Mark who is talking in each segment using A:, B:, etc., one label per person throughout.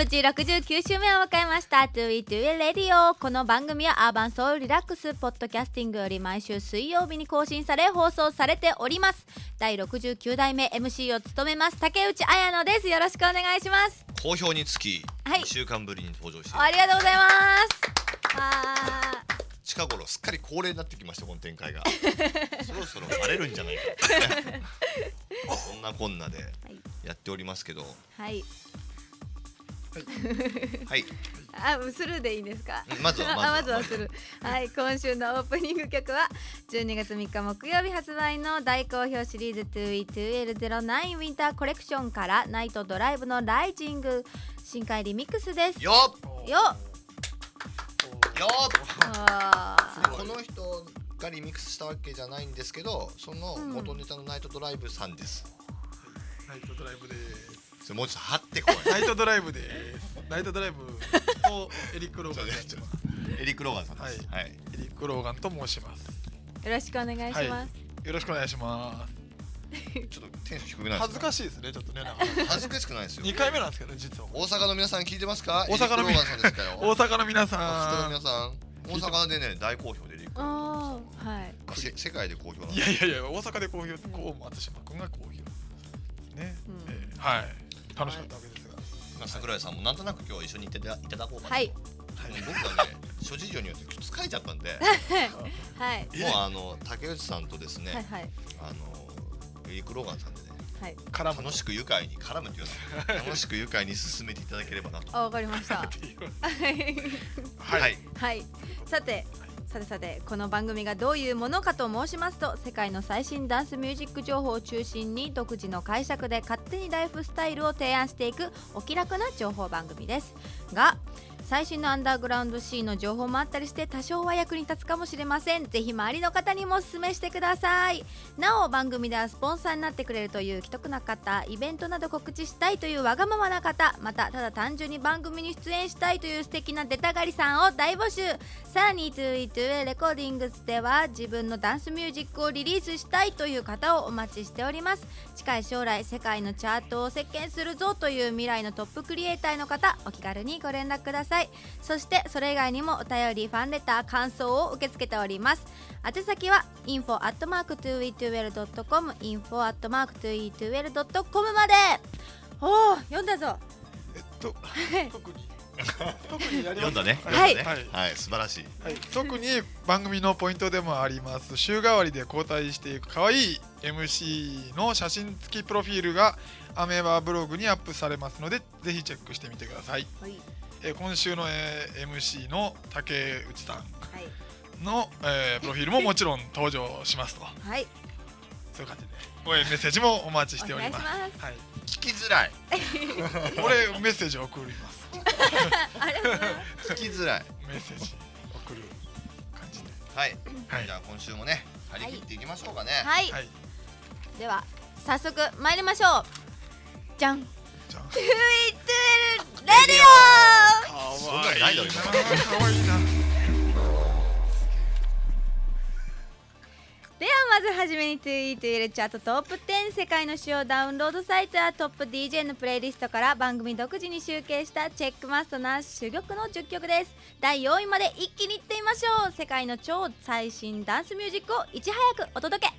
A: こんにちは無事69週目を迎えました「2E2 レディオ」この番組はアーバンソウルリラックスポッドキャスティングより毎週水曜日に更新され放送されております。第69代目 MC を務めます。竹内彩乃です。よろしくお願いします。
B: 好評につき
A: はい。
B: 2週間ぶりに登場して、
A: ありがとうございます。あ。
B: 近頃すっかり恒例になってきましたこの展開が。そろそろバレるんじゃないか そんなこんなで
A: い
B: やっておりますけど。
A: ーはい
B: はい。
A: あスルーでいいんですか？
B: うんまずは
A: あ
B: まずは。
A: まずはするはい今週のオープニング曲は12月3日木曜日発売の大好評シリーズ 2E2L09 ウィンターコレクションからナイトドライブのライジング深海リミックスです。よ
B: よっ。
A: っ
B: よっ。
A: あー。
B: この人がリミックスしたわけじゃないんですけどその元ネタのナイトドライブさんです、
C: ナイトドライブです。
B: それもうちょっと張ってこい。
C: ナイトドライブで。す。ナイトドライブとエリック・ローガン
B: ちょっとエリック・ローガンさんです。
C: は
B: はい、
C: エリック・ローガンと申します。
A: よろしくお願いします、
C: よろしくお願いしま
B: ちょっとテンション低くない
C: す。恥ずか
B: し
C: しいですね、ちょっとね。
B: 恥ずかしくないですよ。
C: 二回目なんですけどね、実は。
B: 大阪の皆さん聞いてますか？
C: 大阪の
B: エリック・ローガンさんですかよ。
C: 大阪の皆
B: 大阪の
C: さ
B: 皆さん大阪でね大好評でエリック・ローガンさん。
A: あーはい。
B: まあせ世界で好評なん
C: いやいやいや、大阪で好評、こう松島君が好評。ですね。はい。楽しかったわけですが。
B: まあ桜井さんもなんとなく今日は一緒にいていただいただこうかなと。
A: はい。
B: 僕がね諸事情によって疲れちゃったんで。
A: はい。
C: え
B: もうあの竹内さんとですね、
A: はいはい。
B: あのエリック・ローガンさんでね
A: はい。
C: 絡む。
B: 楽しく愉快に絡むっていうか 楽しく愉快に進めていただければなと。
A: あ わかりました。はい。
C: はい。
A: さてさてさてこの番組がどういうものかと申しますと世界の最新ダンスミュージック情報を中心に独自の解釈で勝手にライフスタイルを提案していくお気楽な情報番組です。が最新のアンダーグラウンドシーの情報もあったりして多少は役に立つかもしれません。ぜひ周りの方にもお勧めしてください。なお番組ではスポンサーになってくれるという既得な方イベントなど告知したいというわがままな方またただ単純に番組に出演したいという素敵な出たがりさんを大募集。さらに 2E2 レコーディングスでは自分のダンスミュージックをリリースしたいという方をお待ちしております。近い将来世界のチャートを席巻するぞという未来のトップクリエイターの方お気軽にご連絡ください。そしてそれ以外にもお便りファンレター感想を受け付けております。宛先は info.2e2l.com info.2e2l.com まで。おお読んだぞ。
C: えっと、特に。特にやります。
B: 読んだね。
A: はい。
C: はい。
B: はい素晴らしい。
C: はい、特に番組のポイントでもあります。週替わりで交代していく可愛い MC の写真付きプロフィールがアメーバブログにアップされますのでぜひチェックしてみてください、
A: はい
C: えー今週の、えー MC の竹内さん
A: はい。
C: の、えープロフィールももちろん登場しますと。
A: はい。
C: そういう感じで。応援メッセージもお待ちしております。
A: お願いします。
C: はい、
B: 聞きづらい。
C: 俺メッセージ送ります。
A: ありがとうございます。
B: 聞きづらい
C: メッセージ送る感じで。
B: はい、
C: はい。
B: じゃあ今週もね張り切っていきましょうかね、
A: はい、
C: はい。
A: では早速参りましょう。じゃん。
C: じゃあ
A: 2E2 レディオ
B: そんなないだろ今
C: かわいいな
A: ではまずはじめに 2E2L チャートトップ10世界の主要ダウンロードサイトやトップ DJ のプレイリストから番組独自に集計したチェックマストな珠玉の10曲です。第4位まで一気にいってみましょう。世界の超最新ダンスミュージックをいち早くお届け。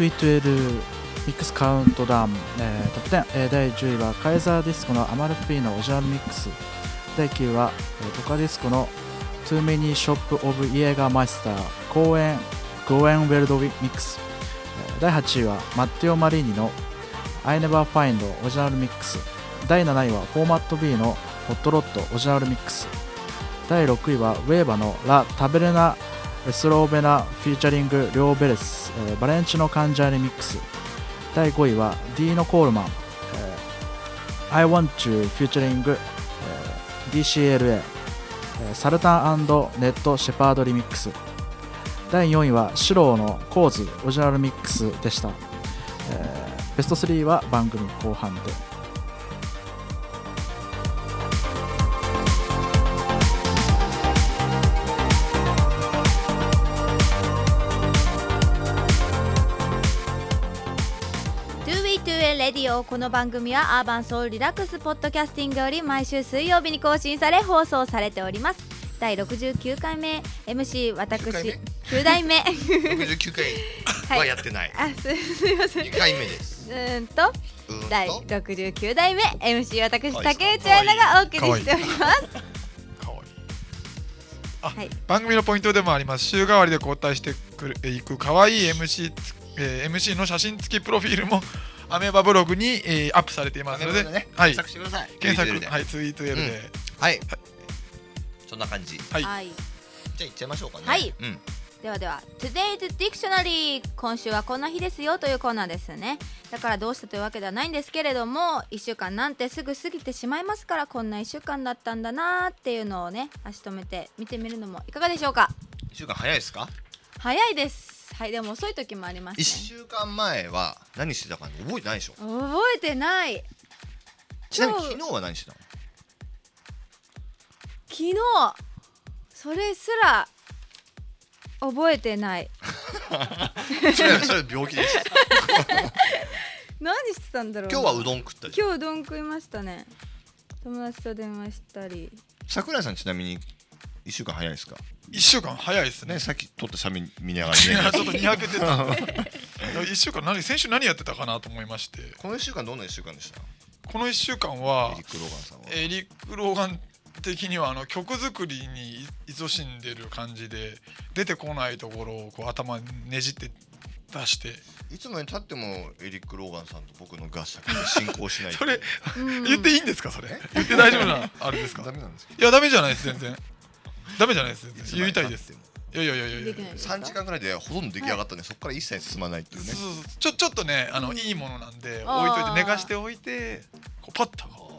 D: 2012 Mix Countdown、えートップ10、えー第10位は Kaiserdisco の Amalfi の Original Mix。第9位は、えートカディスコの Too Many Shop of イエガーマイスター公演ゴーエンウェルドミックス第8位はマッティオ・マリーニの I Never Find オリジナルミックス第7位はフォーマット B のホットロットオリジナルミックス第6位はウェーバのラ・タベレナ・スローベナフィーチャリング・リョーベレス、えーバレンチのカンジャーリミックス。第5位はディーノ・コールマン、えー I Want You フューチャリング、えー。DCLA、えーサルタンネット・シェパードリミックス。第4位はシローのコーズオリジナルミックスでした、えーベスト3は番組後半で。
A: この番組はアーバンソウルリラックスポッドキャスティングより毎週水曜日に更新され放送されております。第69回目。MC 私。
B: 9回目
A: ？9代目。
B: 69回 はやってない。
A: あす すいません。
B: 2回目です。
A: うーんと。第69代目。MC 私竹内彩奈がお送りしております。はい。
C: 番組のポイントでもあります。週替わりで交代してくるいく可愛い MC つ、えー MC の写真付きプロフィールもアメーバブログに、えーアップされています。ので、
B: ね、
C: はい。
B: 検索してください。
C: 検索。はいツイート L で、
B: はい。そんな感じ。じ
C: はい。
A: はい。
B: ゃあ行っちゃいましょうかね。
A: はい。
B: うん。
A: ではでは Today's Dictionary 今週はこんな日ですよというコーナーですね。だからどうしたというわけではないんですけれども1週間なんてすぐ過ぎてしまいますからこんな1週間だったんだなーっていうのをね足止めて見てみるのもいかがでしょうか
B: ？1週間早いですか？
A: 早いですはいでも遅い時もあります
B: ?1
A: ね
B: 週間前は何してたか覚えてないでしょ。
A: 覚えてない。
B: ちなみに昨日は何してたの？
A: 昨日それすら覚えてない。
B: そ れそれ病気です。
A: 何してたんだろう
B: 今日はうどん食った。
A: 今日うどん食いましたね。友達と電話したり。
B: 桜井さんちなみに1週間早いですか
C: ？1週間早いですね。
B: ね、さっき撮った写メ見ながら
C: い。や
B: ね。
C: ちょっとにやけてた。1週間何先週何やってたかなと思いまして。
B: この1週間どんな1週間でした？
C: この1週間は
B: エリック・ローガンさんは？
C: エリック・ローガン的にはあの曲作りに勤しんでる感じで出てこないところをこう頭にねじって出して。
B: いつまでたってもエリック・ローガンさんと僕の合作で進行しない
C: それ
A: うん。
C: 言っていいんですかそれ？言って大丈夫なあれですか？
B: ダメなんですか？
C: いやダメじゃないです全然ダメじゃないです言いたいで
B: で経っても
C: いやいやいやいや。いや
A: できないですか
B: ？3時間ぐらいでほとんど出来上がったんで、そこから一切進まないっていうね。
C: そうそうそう。ちょちょっとねあのいいものなんで置いといて寝かしておいてこうパッと。こ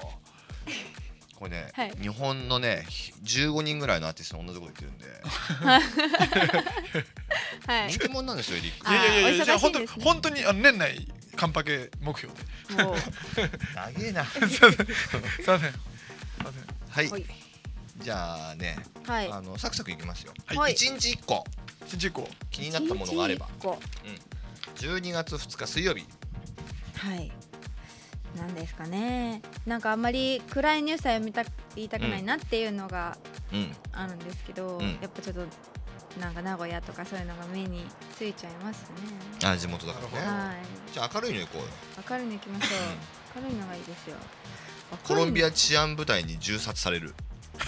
B: これね、
A: はい。
B: 日本のねひ15人ぐらいのアーティストの同じこと言ってるんで。
A: はい。
B: 人気者なんですよエリック
C: ういやいやいやいやじゃあ本当本当にあの年内カンパケ目標で。
A: もう。
B: 長えな。
C: すいません。すいません。すいません。
B: はい、
A: はい
B: じゃあね、
A: はい。
B: あのサクサクいきますよ、
C: はい。
A: はい。
B: 一日1個。
C: 新人校
B: 気になったものがあれば。
A: 一日一個。
B: 12月2日水曜日。
A: はい。なんですかね。なんかあんまり暗いニュースは読みた言いたくないなっていうのが
B: うん。
A: あるんですけど、
B: うん。
A: やっぱちょっとなんか名古屋とかそういうのが目についちゃいますね。
B: あ地元だからね。
A: はい。
B: じゃあ明るいの行こうよ。
A: 明るいの行きましょう。明るいのがいいですよ。
B: コロンビ
A: ア
B: ア治安部隊に銃殺される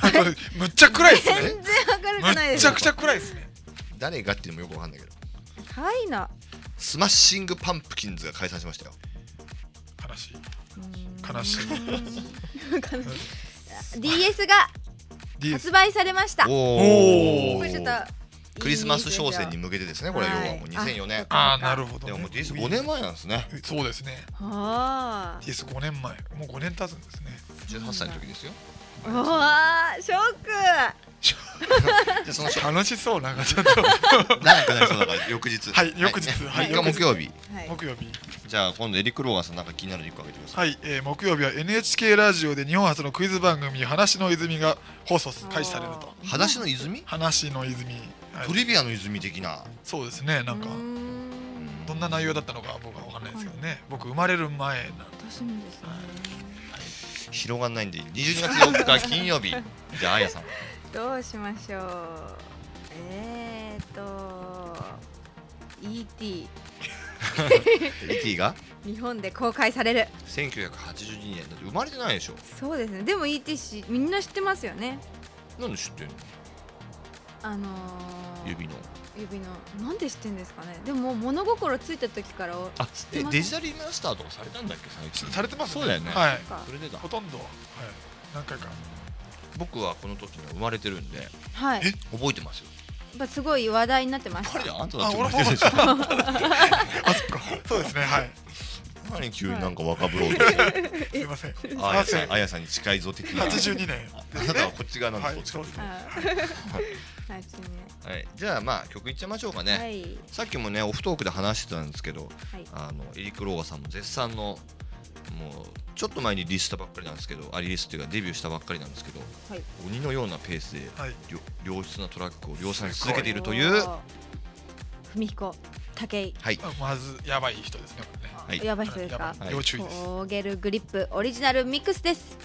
C: むっちゃ暗いですね。
A: 全然明るくないです。
C: むっちゃくちゃ暗いですね。
B: 誰がっていうのもよくわかんないけど。
A: 可愛いな
B: Smashing Pumpkins が解散しましたよ。
C: 悲しい。
A: 悲
C: 悲しい。
A: い DS が発売されました。こ
C: おー。
A: れちょっと
B: クリスマス商戦に向けてですねこれ要
A: は
B: もう2004年
C: ああなるほど、ね、
B: でももう DS5 年前なんですね。
C: そうですね。
A: はあ。
C: DS5 年前。もう5年経つんですね。
B: 18歳の時ですよ。
A: うわーショック。
C: 楽しそうなんかちょっと
B: 長くなりそうだから翌日。
C: はい翌日。はい。
B: 3日木曜日。
A: はい。
C: 木曜日。
B: じゃあ今度エリック・ローガンさんなんか気になる1個あげてください。
C: はい、えー木曜日は NHK ラジオで日本初のクイズ番組「話の泉」が放送開始されると。
B: 裸足の泉？
C: 話の泉、はい。
B: トリビアの泉的な。
C: そうですねなんか。
A: うーん。
C: どんな内容だったのか僕は分かんないですけどね。僕生まれる前なん
A: 私もですね
B: 広がんないんで12月4日金曜日じゃああやさん。
A: どうしましょう。えーと ET
B: ET が？
A: 日本で公開される。
B: 1982年。だって生まれてないでしょ。
A: そうですね。でも ET しみんな知ってますよね。
B: なんで知ってんの？
A: あのー、
B: 指の
A: 指のなんで知ってんですかね？でも物心ついた時から
B: あ
A: てます
B: えデジタルリマスターとかされたんだっけ？最近
C: されてます
B: そうだよね。
C: はい。
A: か。
B: それでだ。
C: ほとんど、はい、何回か。
B: 僕はこの時には生まれてるんで
A: はい。やっ
B: 覚えてますよ。
A: ぱすごい話題になってました。
B: 彼あんただって
C: あ
B: 生まれてるでしょ。
C: あそっか。そうですね。はい。
B: 何急になんか若ぶろうとして
C: すいません。
B: あやさんあやさんに近いぞ的な。
C: せん82年。
B: あなたはこっち側なんで
C: はい。
B: どっちかというと。
A: あはい。
B: はいじゃあまあ曲いっちゃいましょうかね、
A: はい。
B: さっきもねオフトークで話してたんですけど
A: はい。
B: あのエリック・ローガさんも絶賛のもうちょっと前にリリースしたばっかりなんですけどあリリースっていうかデビューしたばっかりなんですけど
A: はい。
B: 鬼のようなペースで
C: はい。
B: 良良質なトラックを量産し続けているという
A: 文彦武井
B: はい。
C: まずやばい人ですねね。
B: はい。
A: やばい人ですか？
C: 要注意です。
A: コーゲルグリップオリジナルミックスです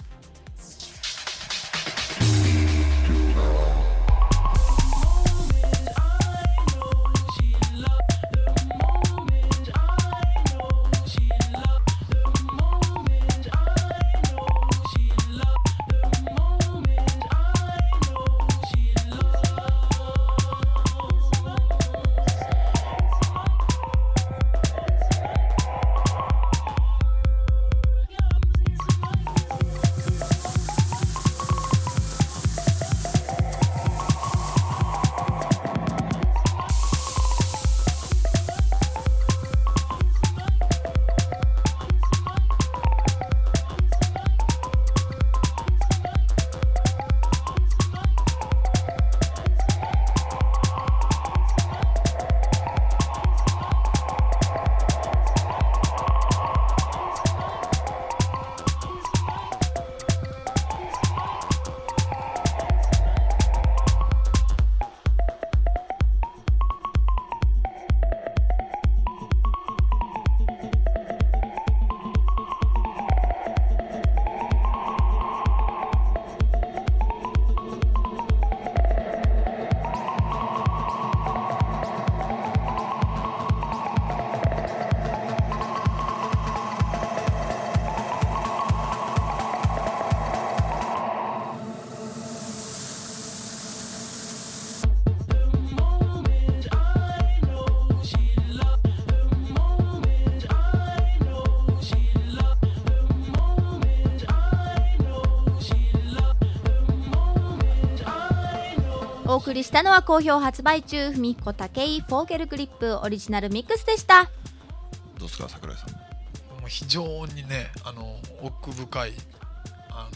A: 送りしたのは好評発売中文彦武井フォーゲルグリップオリジナルミックスでした。
B: どうですか桜井さん。
C: もう非常にねあの奥深いあ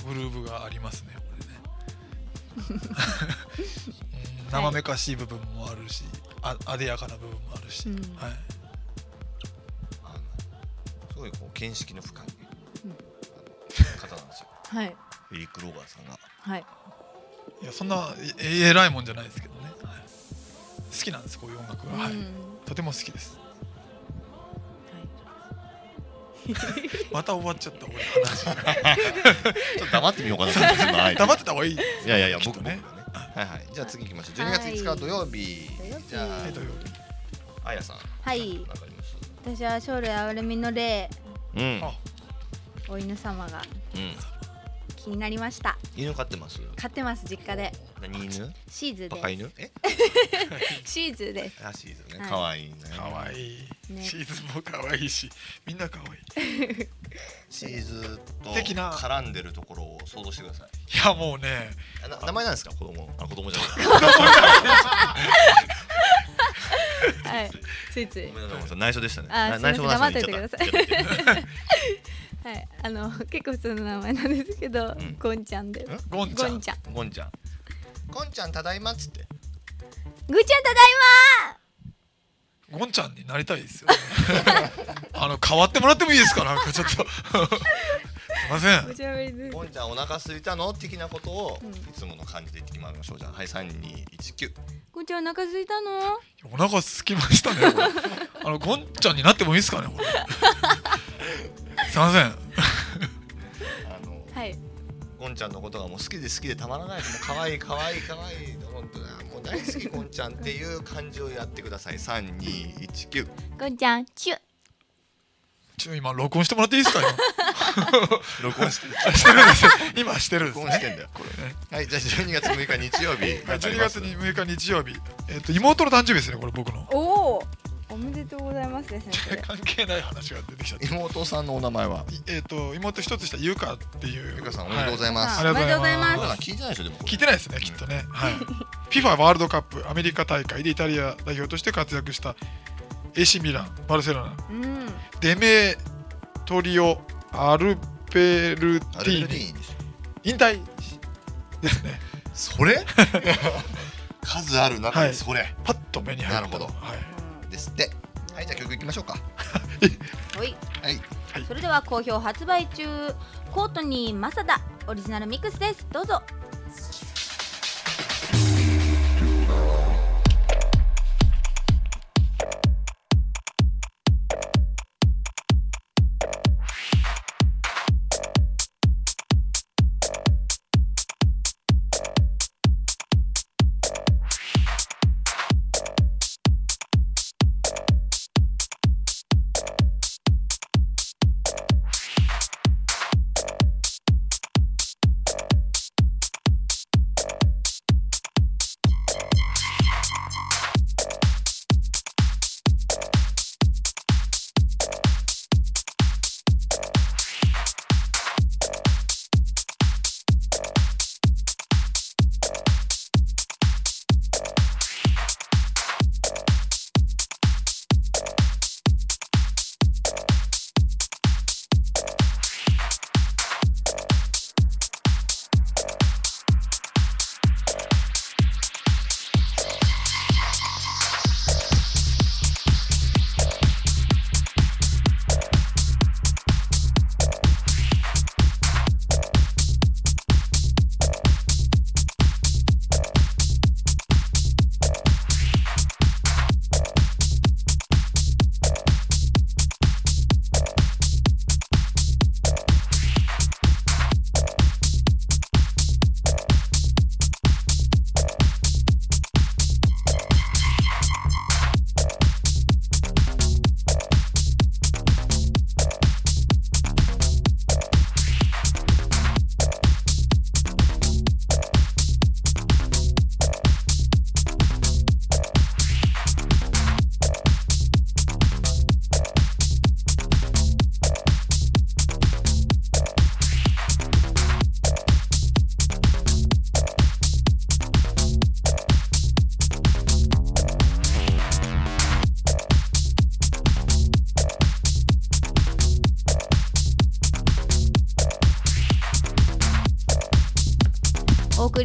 C: のグルーヴがありますねこれね。うん生めかしい部分もあるしああでやかな部分もあるし、
A: うん。
C: はい、
B: あのすごいこう見識の深い、方なんですよ。
A: はい。
B: エリック・ローガーさんが。
A: はい
C: いやそんなえ偉いもんじゃないですけどね、はい。好きなんですこういう音楽が、はい。
A: うん。
C: とても好きです。
A: はい。
C: また終わっちゃった俺話。
B: ちょっと黙ってみようかな。
C: 黙ってた方がいい
B: いやいやいや僕ね。はいはい。じゃあ次行きましょう。12月5日は土曜日、
A: 土曜日。
B: じゃ
C: はい土曜日
B: ああやさん。
A: はい。
B: なんかあります？
A: 私は将来あれみの霊。
B: うん。
C: あ。
A: お犬様が。
B: うん
A: 気になりました。
B: 犬飼ってます？
A: 飼ってます実家で。
B: 何犬？
A: シーズーで
B: バカ犬？え？
A: す シーズーです。
B: あシーズンね。
A: はい。
B: 可愛いね。
C: かわい。シーズンもかわいいしみんなかわい。い
B: シーズと
C: 的な。
B: 絡んでるところを想像してください。
C: いやもうね。
B: 名前なんですか？子供。あ子供じゃない。
A: はい。ついつい。
B: ごめんなさい。内緒でしたね。内緒の話に
A: 黙っといて
B: 言っちゃった
A: はい。あの結構普通の名前なんですけど、
B: ん。
A: ゴンちゃんで。す
C: ゴンちゃん。
A: ゴンちゃん。
B: ゴンちゃん。ゴンちゃんただいまっつって。
A: ぐーちゃんただい
C: ゴンちゃんになりたいですよ、ね、あの変わってもらってもいいですか？なんかちょっとすいません。
A: まおしゃべりです。
B: ゴンちゃんお腹空いたの？的なことを
A: うん。
B: いつもの感じで言ってきましょう。じゃあはい3219
A: ゴンちゃんお腹空いたの？
C: お腹すきましたねこれ。あのゴンちゃんになってもいいですかねこれ。すいません。
B: あの
A: はい。
B: ゴンちゃんのことがもう好きで好きでたまらないもう可愛い可愛い可愛い。も本当だもう大好きこんちゃんっていう感じをやってください。三二一九
A: こんちゃんチュ
C: ちょ今録音してもらっていいですか？
B: 録音してる。
C: 今してるんですよ今してるんですね。
B: 録音してんだよ
C: これね。
B: はいじゃあ12月6日日曜日。
C: はい12月に6日日曜日。えっと妹の誕生日ですねこれ僕の。
A: おおおめでとうございますですね
C: 関係ない話が出てきちゃって。
B: 妹さんのお名前は？
C: えっと妹一つ下ゆかっていう。
B: ゆかさんおめでとうございます、
C: ありがとうございます。
A: おめでとうございま
B: 聞いてないでしょでも
C: 聞いてないですねきっとね。はい。FIFA ワールドカップアメリカ大会でイタリア代表として活躍した AC ミランバルセロナ。
A: うん。
C: デメトリオ・アルペルティーニ。引退ですね。
B: それ？数ある中
C: はい。
B: でそれ、
C: パッと目に入った。
B: なるほど。
C: はい。
B: ですって。はいじゃあ曲いきましょうか。
A: はい。
B: はい。
A: それでは好評発売中。コートニーマサダオリジナルミックスです。どうぞ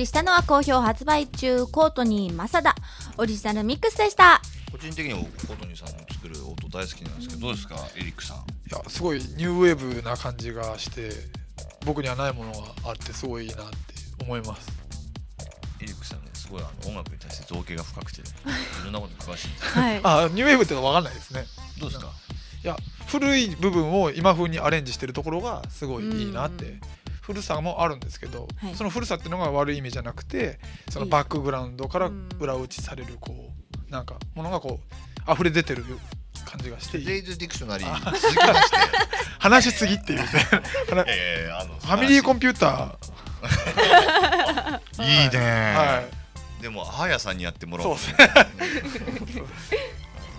A: りしたのは好評発売中コートニーマサダ。オリジナルミックスでした。
B: 個人的にはコートニーさんの作る音大好きなんですけどどうですかエリックさん？
C: いやすごいニューウェーブな感じがして僕にはないものがあってすごいいいなって思います。
B: エリックさんねすごいあの音楽に対して造形が深くて いろんなことに詳しいんですよ。
A: はい。
C: あニューウェーブってのは分かんないですね。
B: どうですか？
C: いや古い部分を今風にアレンジしてるところがすごいいいなって、
A: うん
C: 古さもあるんですけど、
A: はい。
C: その古さっていうのが悪い意味じゃなくてその
A: いい。
C: バックグラウンドから
A: うん。
C: 裏打ちされるこうなんかものがこう溢れ出てる感じがしていい
B: レイズディクショナリー。
C: 話しすぎっていうね。話
B: えーあの
C: ファミリーコンピュータ
B: いいね。
C: ーは
B: でもあやさんにやってもらおう。
C: そう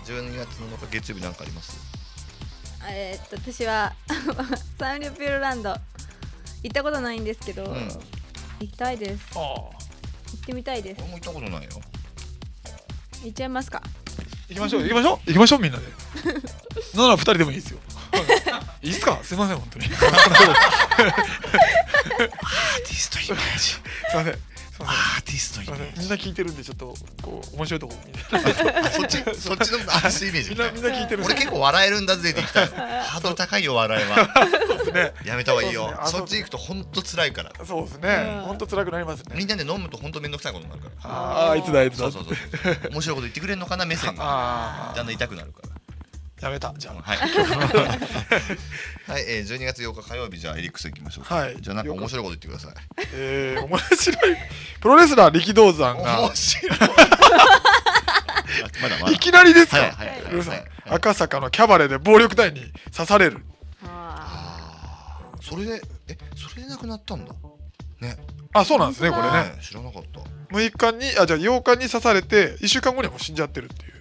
B: 12月7日月曜日なんかあります？
A: えーっと私はサンリオピューロランド行ったことないんですけど、
B: ん。
A: 行きたいです。
C: いああ。
A: 行ってみたいです。
B: 俺も行ったことないよ。
A: 行っちゃいますか。
C: 行きましょう行きましょう行きましょうみんなで。なら二人でもいいですよ。いいっすか？すいません本当に。
B: アーティストイメージ。
C: すいません
B: アーティスト
C: い
B: メージ。
C: ませんみんな聞いてるんでちょっとこう面白いとこみたいな
B: あそっち そっちのアーティストイメージ
C: みんなみんな聞いてる。
B: 俺結構笑えるんだ。ぜって言ったハードル高いよ笑いは
C: ね。
B: やめた方がいいよ。
C: そ
B: っち行くと本当辛いから。
C: そうですね。本当辛くなりますね。
B: みんなで飲むと本当めんどくさいことになるから。
C: ああいつだあいつだ
B: そうそうそう面白いこと言ってくれんのかな目線が。
C: あ
B: だんだん痛くなるから
C: やめたじゃ
B: はい。はい、えー、12月8日火曜日じゃあエリックス行きましょうか。
C: はい
B: じゃあなんか面白いこと言ってください。
C: あえー、面白いプロレスラー力道山が
B: 面白い。まだまだ。
C: いきなりですか、
B: はいはいはいはい
C: 赤坂のキャバレーで暴力団に刺される
A: あ
B: あーそれでえそれで亡くなったんだ？ね。
C: あそうなんですねこれね
B: ね知らなかった。
C: 6日にあじゃあ8日に刺されて1週間後にはもう死んじゃってるっていう。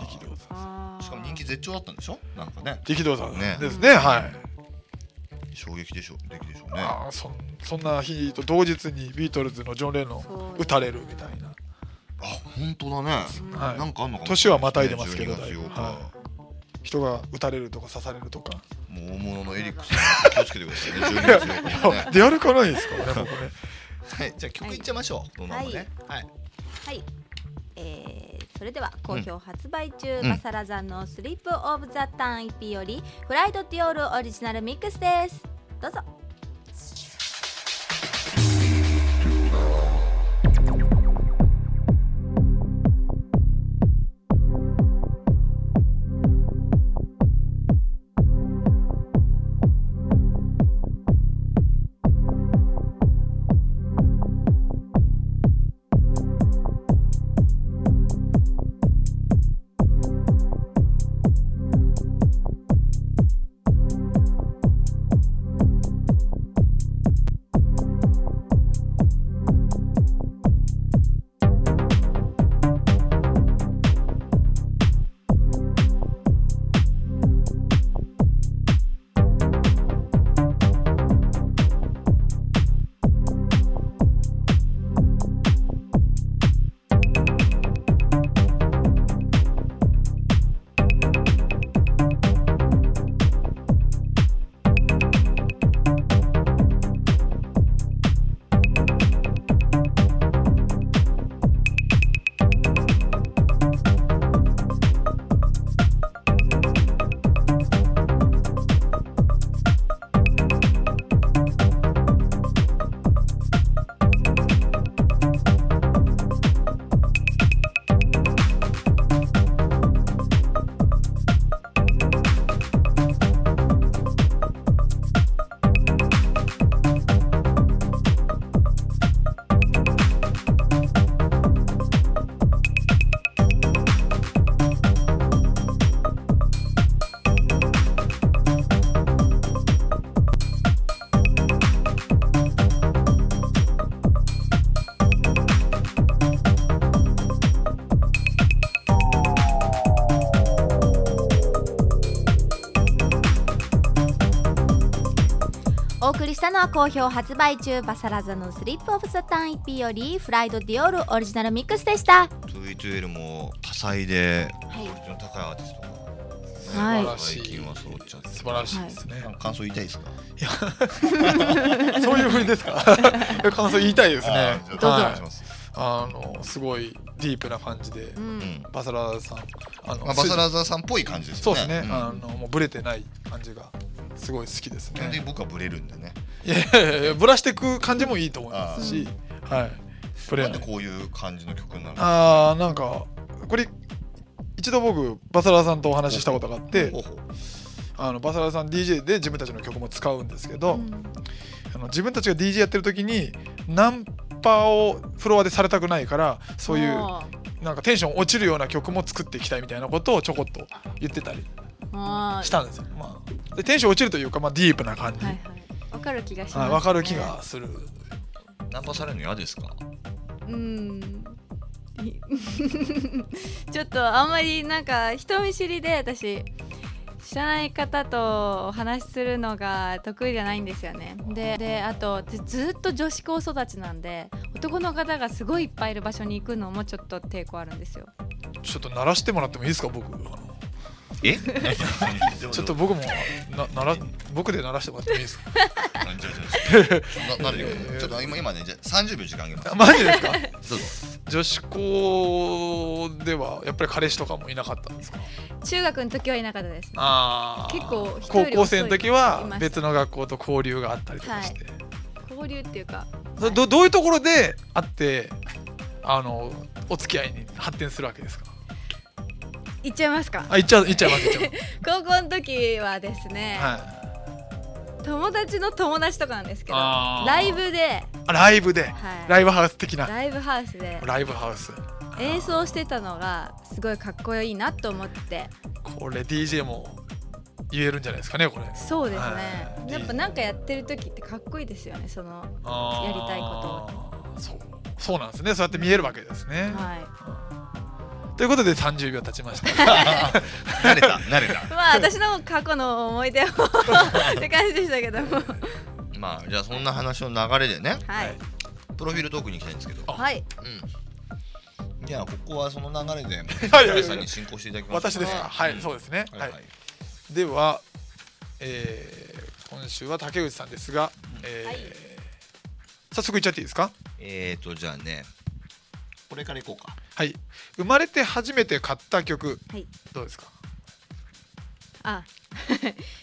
C: 力道
B: しかも人気絶頂だったんでしょ？なんかね。
C: 力道山
B: ね
C: ですねはい
B: 衝撃でしょう。出来でしょうね。
C: あーそんそんな日と同日にビートルズのジョン・レノン撃たれるみたいな
B: あ、本当だね。
C: はい
B: なんかあんのかも
C: 年はまたいでますけど
B: 12月8日
C: は人が撃たれるとか刺されるとか
B: もう大物のエリックさん気をつけてくださいね。12月8日もね。
C: 出歩かないですからね 僕ね
B: はい、じゃあ曲いっちゃいましょう。どんなもんね。はい。
A: はい、えーそれでは好評発売中、
B: うん。
A: バサラザンのスリップオブザタン EP よりフライドディオールオリジナルミックスです。どうぞたのは好評発売中バサラザのスリップオブザタン EP よりフライドディオールオリジナルミックスでした。
B: 2E2L も多彩で
A: はい。
B: クオリティの高いアーティストが
A: はい。
C: 素晴らしい。
B: 最近は揃っちゃって
C: 素晴らしいですね、
B: なんか感想言いたいですか？
C: そういうふうにですか？感想言いたいですね。
B: あーじゃあお願
C: はい。
B: します
C: あのすごいディープな感じで、
A: う
B: うん。ん
C: バサラさんあの、
B: まあバサラザーさんっぽい感じですよね。
C: そうですね、
B: ん。
C: あのもうブレてない感じがすごい好きですね。
B: 僕はブレるんでね。
C: いやいやいやブラしていく感じもいいと思いますし、はい。ブレな
B: んでこういう感じの曲になるの？
C: あーなんかこれ一度僕バサラさんとお話ししたことがあってあのバサラさん DJ で自分たちの曲も使うんですけど、あの自分たちが DJ やってる時にナンパをフロアでされたくないからそういう
A: あ
C: なんかテンション落ちるような曲も作っていきたいみたいなことをちょこっと言ってたり。
A: あ
C: したんですよ。まあ、でテンション落ちるというか、まあ、ディープな感じ、
A: はいはい。わかる気がします、
C: はい、分かる気がする。
B: ナンパされるの嫌ですか？
A: うん。ちょっとあんまりなんか人見知りで私知らない方とお話しするのが得意じゃないんですよね。でであとずずっと女子校育ちなんで男の方がすごいいっぱいいる場所に行くのもちょっと抵抗あるんですよ。
C: ちょっと鳴らしてもらってもいいですか僕
B: え？
C: ちょっと僕もななら僕で鳴らしてもらってもいいですか？
B: じゃあじゃあななるよ。ちょっと今今ねじゃあ30秒時間あげます。
C: あマジですか？
B: どうぞ。
C: 女子校ではやっぱり彼氏とかもいなかったんですか？
A: 中学の時はいなかったですね。
C: あー。
A: 結構人
C: 高校生の時
A: い
C: は別の学校と交流があったりとかして、
A: 交流っていうか
C: どどどういうところで会ってあのお付き合いに発展するわけですか？
A: い言っちゃいますか？
C: あ言っちゃう言っちゃいます言っちゃい
A: 高校の時はですね、
C: はい。
A: 友達の友達とかなんですけどライブで、
C: あライブで、
A: はい。
C: ライブハウス的な。
A: ライブハウスで。
C: ライブハウス。
A: 演奏してたのがすごいかっこいいなと思って。
C: これ DJ も言えるんじゃないですかねこれ。
A: そうですね。
C: はい。
A: やっぱなんかやってる時ってかっこいいですよねそのやりたいこと
C: そうそうなんですね。そうやって見えるわけですね、
A: は
C: ということで30秒経ちました。
B: 慣れた慣れた。
A: いまあ私の過去の思い出を って感じでしたけども。
B: まあじゃあそんな話の流れでね。
A: はい。
B: プロフィールトークに行きたいんですけど。
A: はい。
B: うん。じゃあここはその流れで
C: はい。
B: 皆さんに進行していただきます
C: 私ですか。
A: ね
C: はいそうですね。はいい、
B: ははい。
C: では、えー今週は竹内さんですが、えー
A: はい。
C: 早速いっちゃっていいですか？
B: えーとじゃあねこれからいこうか。
C: はい。生まれて初めて買った曲
A: はい。
C: どうですか？
A: あ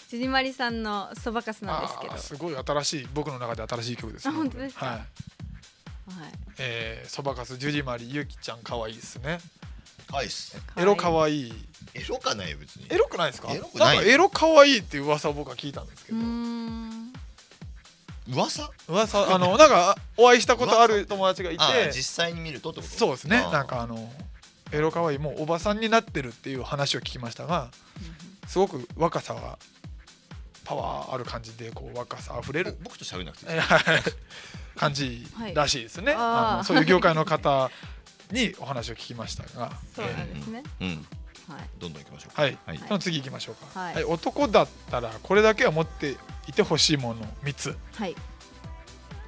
A: 辻まりさんのそばかすなんですけど。
C: すごい新しい僕の中で新しい曲です、
A: あ本当ですか？
C: はい。
A: はい。
C: えーそばかすジュリマリゆきちゃん可愛いですね。
B: かわいいっす
C: エロ可愛い
B: エロかないよ別に。
C: エロくないですか？
B: エロくない
C: んかエロ可愛いっていう噂を僕は聞いたんですけど。
A: うーん
B: 噂？
C: 噂あのなんかお会いしたことある友達がいて。
B: 実際に見るとってこと？
C: そうですね。なんかあのエロ可愛いもうおばさんになってるっていう話を聞きましたがすごく若さがパワーある感じでこう若さあふれる
B: ぼ僕と喋んなくていい
C: えー 感じらしいですね、
A: はい。あ
C: のそういう業界の方にお話を聞きましたが。
A: そうなんですね。
B: うん。
A: はい
B: どんどん行きましょうか。
C: はい、
B: はい。
C: その次行きましょうか、
A: はい。
C: 男だったらこれだけは持っていてほしいもの3つ。
A: はい。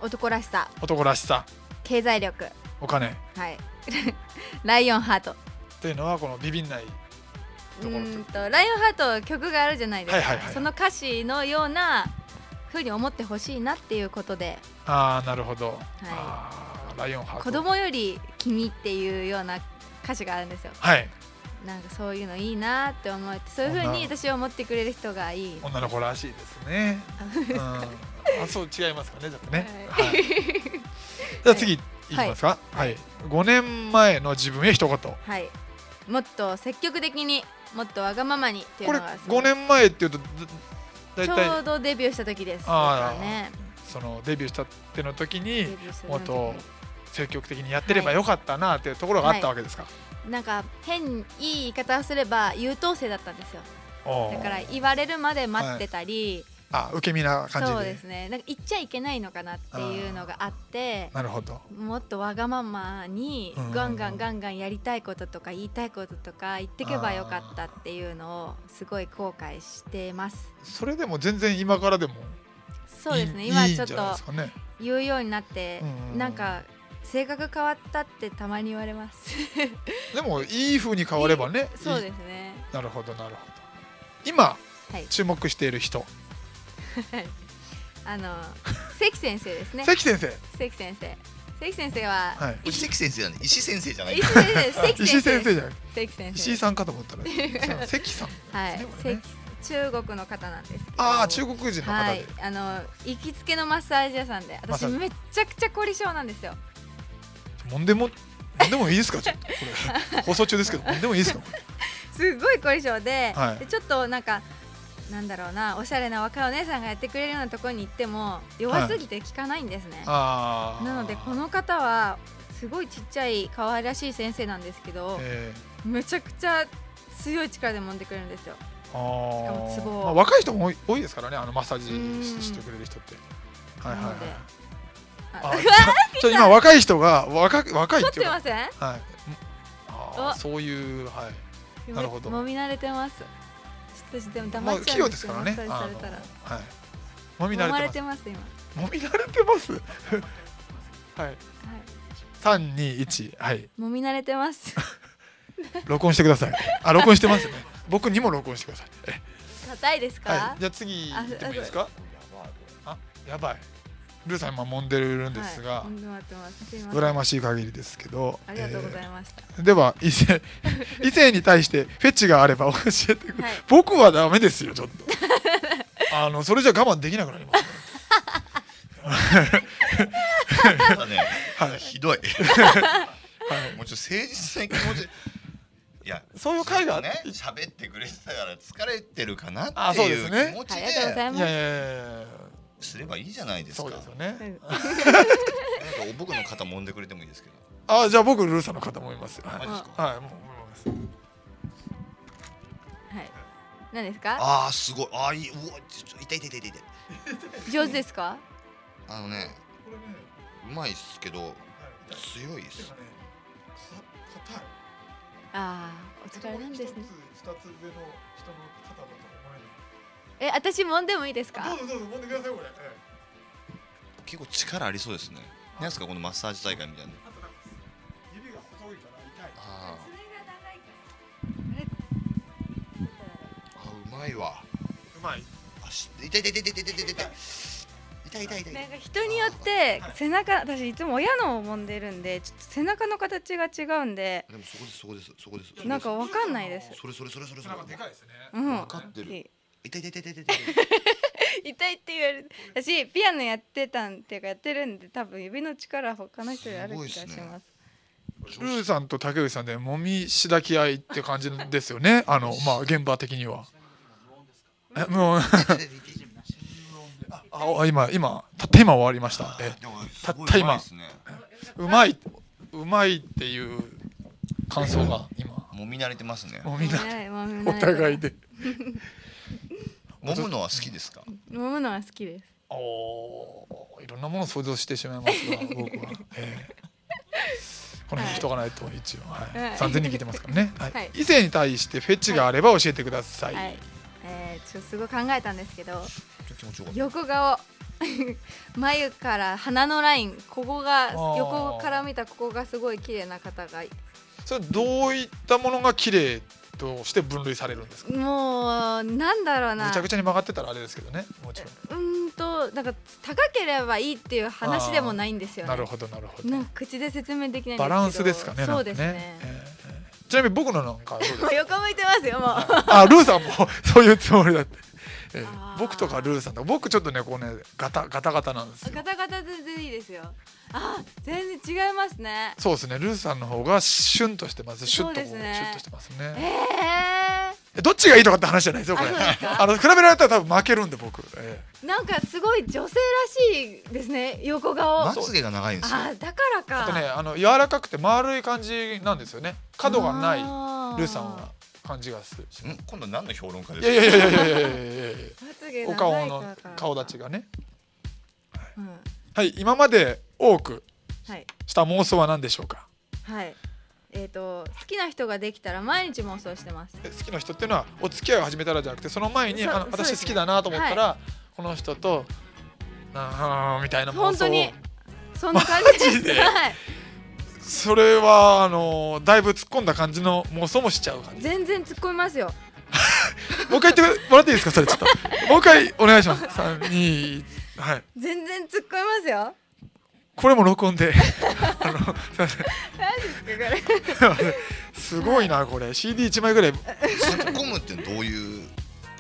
A: 男らしさ。
C: 男らしさ。
A: 経済力。
C: お金。
A: はい。ライオンハート。
C: というのはこのビビんないうところ
A: ーんとライオンハート曲があるじゃないですか、
C: はいはいはい
A: その歌詞のような風に思ってほしいなっていうことで。
C: ああなるほど、あーライオンハート。
A: 子供より君っていうような歌詞があるんですよ。
C: はい
A: なんかそういうのいいなって思ってそういう風に私を思ってくれる人がいい。
C: 女の子らしいですね。うん。あそう違いますかねちょっとね、
A: は
C: はい。じゃあ次いきますか？はい、5年前の自分へ一言。こ
A: はい。もっと積極的にもっとわがままにっていう
C: れ
A: のがすごい。
C: 5年前っていうと
A: ちょ
C: う
A: どデビューした時です
C: あ
A: ね
C: そのデビューしたっての時にもっと積極的にやってればよかったなっていうところがあったわけですか、
A: なんか変いい言い方をすれば優等生だったんですよ。だから言われるまで待ってたり、
C: あ受け身な感じで。
A: そうですね。なんか言っちゃいけないのかなっていうのがあって。
C: なるほど。
A: もっとわがままに
C: うん
A: ガンガンガンガンやりたいこととか言いたいこととか言ってけばよかったっていうのをすごい後悔してます。
C: それでも全然今からでも
A: そうですね。
C: いい
A: 今ちょっと
C: かね。
A: 言うようになって
C: うん。
A: なんか性格変わったってたまに言われます。
C: でもいい風に変わればね
A: そう
C: いい
A: ですね。
C: なるほどなるほど。今
A: はい。
C: 注目している人。
A: あの関先生ですね。
C: 関先生。
A: 関先生。関先生は
C: はい。
B: 石。先生じゃない石先生じゃない。
A: 石先生関
C: 石井先生
A: 生
C: じゃない。
A: 関先生。
C: 石井さんかと思ったら関さんねこれね。
A: 関中国の方なんですけど。
C: ああ中国人の方で、
A: はい。あの行きつけのマッサージ屋さんで私めっちゃくちゃ凝り性なんですよ
C: もんでももんでもいいですか？ちょっと。これ。放送中ですけどもんでもいいですか？
A: すごい凝り性で,、
C: はい。
A: でちょっとなんかなんだろうなおしゃれな若いお姉さんがやってくれるようなところに行っても弱すぎて効かないんですね、
C: ああ
A: なのでこの方はすごいちっちゃい可愛らしい先生なんですけど、
C: え
A: めちゃくちゃ強い力で揉んでくれるんですよ。
C: ー、あ
A: もツボ
C: ーまあ若い人も多い多いですからねあのマッサージしてくれる人って。はいはいはいちょ今若い人が若く若い
A: 凝
C: っいうか。
A: って
C: はい。そういうはい。なるほど。
A: 揉み慣れてます。ちょっとでも黙っちゃ
C: まあ器用
A: うんです
C: からね。はい。揉み慣
A: れ
C: れて
A: てます。今
C: ます揉み慣れてます？はい。
A: はい。
C: 三二一はい。
A: 揉み慣れてます。
C: 録音してください。あ録音してますね。僕にも録音してください。え。
A: 硬いですか、
C: はい。じゃあ次
A: あ
C: 行ってもいいですか？あやばいルーさん今揉んでるんですが、
A: はい、
C: 羨ましい限りですけど
A: ありがとうございました、
C: えーでは異性 異性に対してフェチがあれば教えてくれ、
A: はい。
C: 僕はダメですよちょっと。あのそれじゃ我慢できなくなります。
B: ただね
C: はい。
B: ひどい。
C: はい。
B: もうちょっと誠実な気持ち。いや
C: そういう会が
B: ね。喋ってくれてたから疲れてるかな
C: あ
B: っていう
C: そうですね。
B: 気持ち
A: ありがとうございます。
C: いやいやいやいや
B: ですればいいじゃないですか。
C: そうですよね。
A: うん
B: なんか僕の肩揉んでくれてもいいですけど。
C: あじゃあ僕ルーさんの方もいますよ。はい、
B: マジですか？
C: はい、もう思います。
A: はい。何ですか？
B: ああすごい。ああいい。うわ痛い痛い痛い痛い
A: 上手ですか？
B: あのねうまいっすけど強いっす。
A: ああお疲れなんですね。
C: 二つ上の人の
A: え私揉んでもいいですか？
C: どうぞどうぞ揉んでくださいこれ、え
B: 結構力ありそうですね。何ですかこのマッサージ大会みたいな。
C: 指が細いから痛い。
B: あーあうまいわ。
C: うまい。
B: あし痛い痛い痛い痛い痛い痛い痛い。痛い痛い痛い。
E: なんか人によって背中私いつも親のを揉んでるんでちょっと背中の形が違うんで
B: でもそこですそこですそこです。
E: なんかわかんないです。
B: それそれそれそれそ
C: 背
B: れ
C: 中でかいですね。
E: うん。
B: 分かってる痛い痛い痛い痛い痛い。
E: って言われる。私ピアノやってたんっていうかやってるんで多分指の力他の人よりある気がします。
C: ルーさんと竹内さんでもみしだき合いって感じですよね。あのまあ現場的には。えもう。あ今今たった今終わりました。えたった今。
B: うまい
C: うまいうまいっていう感想が今。
B: もみ慣れてますね。
C: もうみんなお互いで
B: 揉むのは好きですか
E: 揉むのは好きです。
C: おーいろんなものを想像してしまいますが僕は、えー。この辺にしとかないと一応、はい。
E: はい。
C: 3000人聞いてますからね、はい。
A: はい。
C: 異性に対してフェチがあれば教えてください、
A: はい。えー、ちょっとすごい考えたんですけど横顔。眉から鼻のライン。ここが
C: ー。
A: 横から見たここがすごい綺麗な方が
C: それどういったものが綺麗として分類されるんですか？
A: もうなんだろうな。
C: ぐちゃぐちゃに曲がってたらあれですけどねもちろん。
A: うーんとだから高ければいいっていう話でもないんですよね。
C: なるほどなるほど。
A: なんか口で説明できない
C: バランスですかね
A: そうですね。
C: なんかえーえー。ちなみに僕のなんか
A: 横向いてますよもう。
C: あルーさんも そういうつもりだって、えー僕とかルーさんとか僕ちょっとねこうねガタガタガタなんですよ。
A: ガタガタ全然いいですよあ全然違いますね。
C: そうですね。ルーさんの方がシュンとしてます。シュッとこう
A: ね。
C: シュッとしてます
A: え
C: ね。
A: え
C: えどっちがいいとかって話じゃないですよこれ。
A: あ
C: の比べられたら多分負けるんで僕、え
A: ー、なんかすごい女性らしいですね横顔。
B: まつげが長いんですよ。
A: あだからか。
C: ーあとねあの柔らかくて丸い感じなんですよね。角がないルーさんは感じがする
B: ん今度何の評論家
C: い
B: ですか？
C: やいやいやいやいやいやいやいや。
E: まつげ
C: お
E: 長い
C: 顔の
E: か。ら
C: 顔立ちがね。
A: うん。
C: はい今まで多く
A: はい。
C: した妄想は何でしょうか？
A: はい。えっ、と好きな人ができたら毎日妄想してます。
C: え好きな人っていうのはお付き合いを始めたらじゃなくてその前にあの
A: ね。
C: 私好きだなと思ったら、この人とあーみたいな妄想。を
A: 本当にそんな感じではい。
C: それはあのだいぶ突っ込んだ感じの妄想もしちゃう感じ。
A: 全然突っ込みますよ。
C: もう一回言ってもらっていいですか？それちょっと。もう一回お願いします。321はい。
A: 全然突っ込みますよ
C: これも録音で。あのすいません。すごいなこれ。CD1 枚ぐらい。
B: 突っ込むってどういう？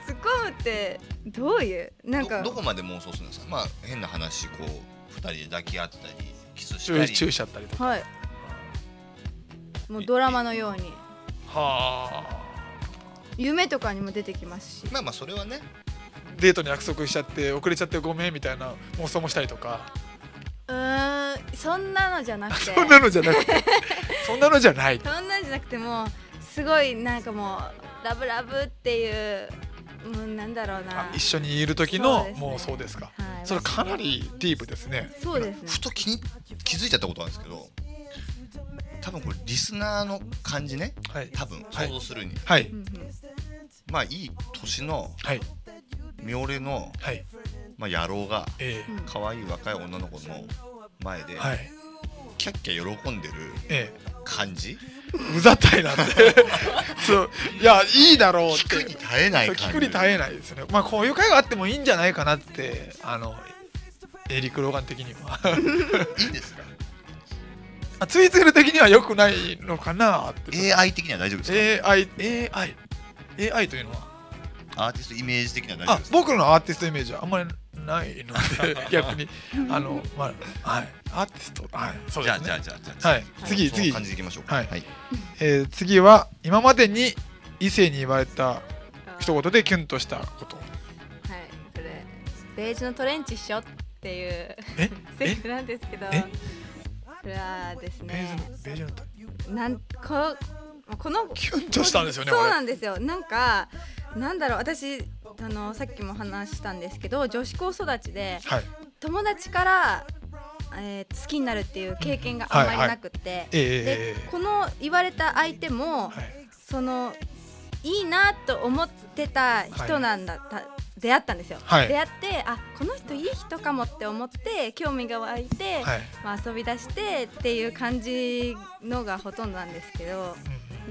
A: 突っ込むってどういう？なんか。
B: どどこまで妄想するんですか？まあ変な話こう二人で抱き合ってたりキスした
C: 注
B: り
C: 意注意しちゃったりとか。
A: はい。もうドラマのように。
C: はあ。
A: 夢とかにも出てきますし。
B: まあまあそれはね。
C: デートに約束しちゃって遅れちゃってごめんみたいな妄想もしたりとか
A: うーんそんなのじゃなくて。
C: そんなのじゃなくて。そんなのじゃない
A: そんなんじゃなくてもうすごいなんかもうラブラブっていうもうなんだろうな。
C: あ一緒にいる時の
A: ね。
C: もうそうですか。
A: はい。
C: それかなりディープですね。
A: そうですね。
B: ふと気に気づいちゃったことなんですけど多分これリスナーの感じね。
C: はい。
B: 多分
C: はい。
B: 想像するに、
C: はい。
A: うんうん。
B: まあいい年の
C: はい。
B: 妙齢の、
C: はい
B: まあ、野郎が可愛い若い女の子の前で、キャッキャ喜んでる
C: え
B: 感じ？
C: えうざったいなって そう。いやいいだろうって。
B: 聞くに耐えない
C: 聞くに耐えないですね。まあこういう会があってもいいんじゃないかなってあのエリック・ローガン的には。
B: いいですか？
C: あツイーツル的には良くないのかなって。
B: AI 的には大丈夫ですか
C: ？AI AI AI というのは？
B: アーティストイメージ的には大丈夫
C: あ
B: ですか？
C: 僕のアーティストイメージはあんまりないので 逆にあのまあはいアーティストはいそう
B: じゃあ
C: ですね。
B: じゃあじゃあじゃあ
C: はい次次。
B: 感じでいきましょうか。
C: はい。
B: はい。
C: えー次は今までに異性に言われた一言でキュンとしたこと。
A: はいそれベージュのトレンチっしょっていう
C: え？
A: セリ
C: え
A: フなんですけど
C: え？
A: それはです
C: ベージュ
A: ね
C: のベージュのと
A: なんここの
C: キュンとしたんですよね
A: そう
C: 俺
A: なんですよ。なんかなんだろう私あのさっきも話したんですけど女子高育ちで
C: はい。
A: 友達から、えー好きになるっていう経験があんまりなくって、
C: え
A: でこの言われた相手も、
C: はい。
A: そのいいなと思ってた人なんだ、た出会ったんですよ、
C: はい。
A: 出会ってあこの人いい人かもって思って興味が湧いて、
C: はい。
A: まあ、遊び出してっていう感じのがほとんどなんですけど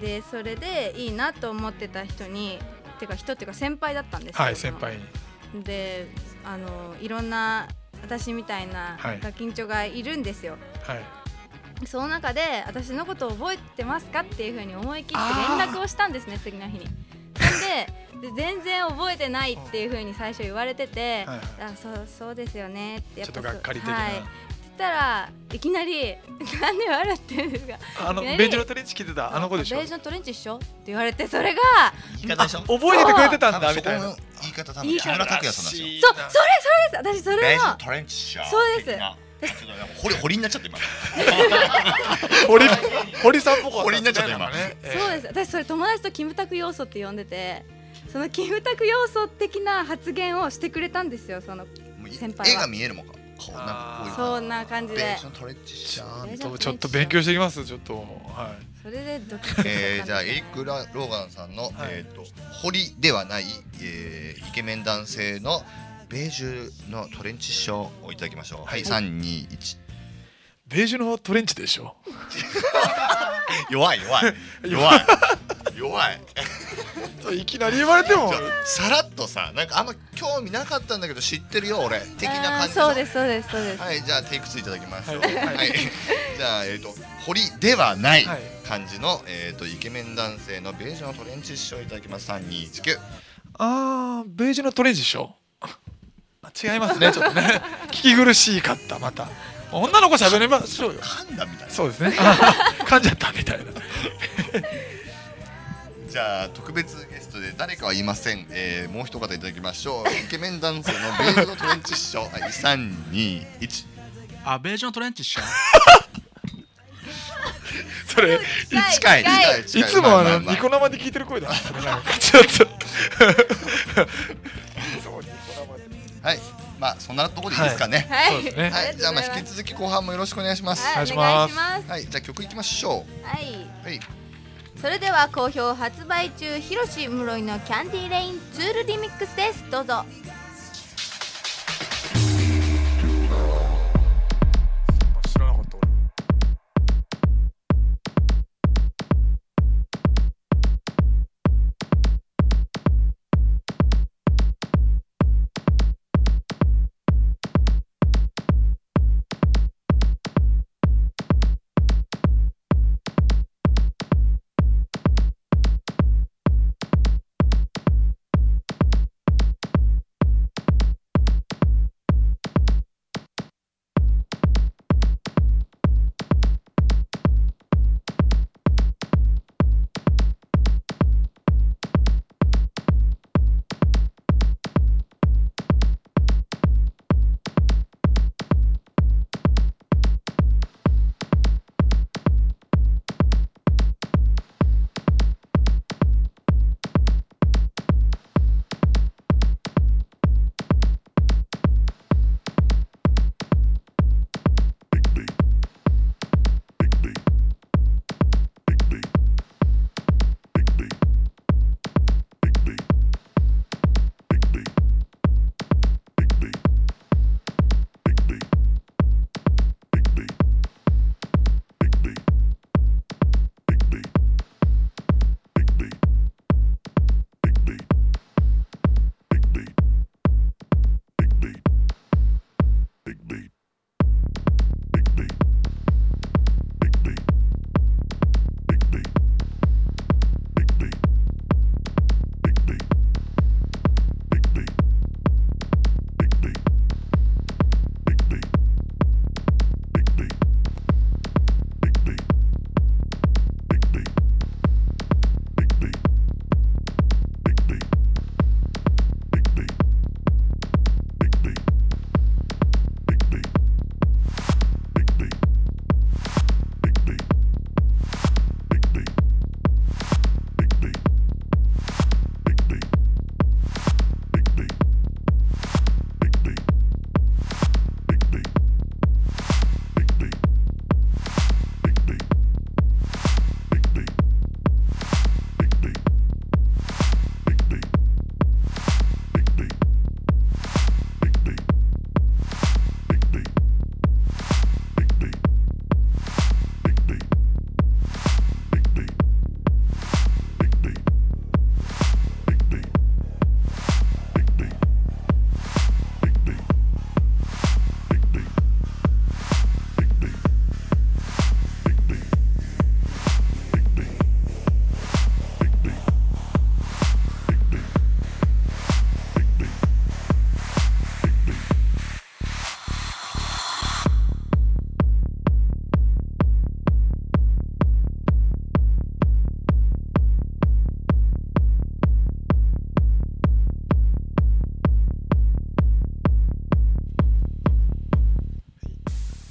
A: でそれでいいなと思ってた人にてか人っていうか先輩だったんです
C: はい先輩に。
A: であのいろんな私みたいな
C: はい。
A: ガキンチョがいるんですよ、
C: はい。
A: その中で私のことを覚えてますかっていうふうに思い切って連絡をしたんですね次の日に。でで全然覚えてないっていうふうに最初言われてて、
C: はい
A: あそうそうですよねってやっぱ
C: ちょっとがっかり的な。
A: はい、ったらいきなり「なんで笑ってるんですか?」
C: あのベージュのトレンチ着てた？あの子でしょ？
A: ベージュのトレンチっしょって言われてそれが
B: 言い方でしょ？
C: 覚えててくれてたん
B: 多
C: だみたいな。
B: 言い方多分木村拓哉さんなんですよ。
A: そうそれそれです私それの
B: ベージュのトレンチシャー
A: そうです。
B: 的なちょっとなんか掘り掘りになっちゃって今。
C: 堀堀さんっぽかった。
B: 堀になっちゃった今。
C: なんかね。えー
A: そうです。私それ友達とキムタク要素って呼んでてそのキムタク要素的な発言をしてくれたんですよその
B: もう
A: 先輩は。
B: 絵が見えるもんかこうなんかこういう
A: そんな感じで。
B: トレンチシャー
A: ベージュの
C: ちょっと勉強してきますちょっと。はい。
A: それでドキッと
B: えー、じゃあエリッ
A: ク
B: ローガンさんの、
C: はい。
B: えー、と堀ではない、えーイケメン男性のベージュのトレンチ師匠をいただきましょう。はい、321
C: ベージュのトレンチでしょ。
B: 弱 い弱い。弱い 弱い。
C: そういきなり言われても。
B: さらっとさなんかあんま興味なかったんだけど知ってるよ俺。的な感じ
A: そうですそうですそうです。
B: はいじゃあテイク2いただきましょう。
C: はい。
B: はい、じゃあえっ、と堀ではない
C: はい
B: 感じの、えー、とイケメン男性のベージュのトレンチ師匠いただきます。3219
C: あーベージュのトレンチでしょあ違いますねちょっとね。聞き苦しかったまた。女の子喋りましょうよ。
B: 噛んだみたいな。
C: そうですね。噛んじゃったみたいな
B: じゃあ特別ゲストで誰かは言いません、えー、もう一方いただきましょう。イケメン男性のベージュのトレンチ師匠。はい321
F: あベージュのトレンチっしょ
C: それ
B: 近い近い
C: い
B: 近い。
C: つもあ
B: ままま
C: のニコ生で聞いてる声だ。それなんかちょっと
B: はい。まあそんなところでいいですかね。
A: はい。
C: ね。
B: はい、じゃあまあ引き続き後半もよろしくお願いします。
A: はい。
C: お
A: お願
C: 願いしま
A: す。
B: はい。じゃあ曲いきましょ
A: はい、
B: うはい
A: それでは好評発売中広し室井のキャンディーレインツールリミックスです。どうぞ。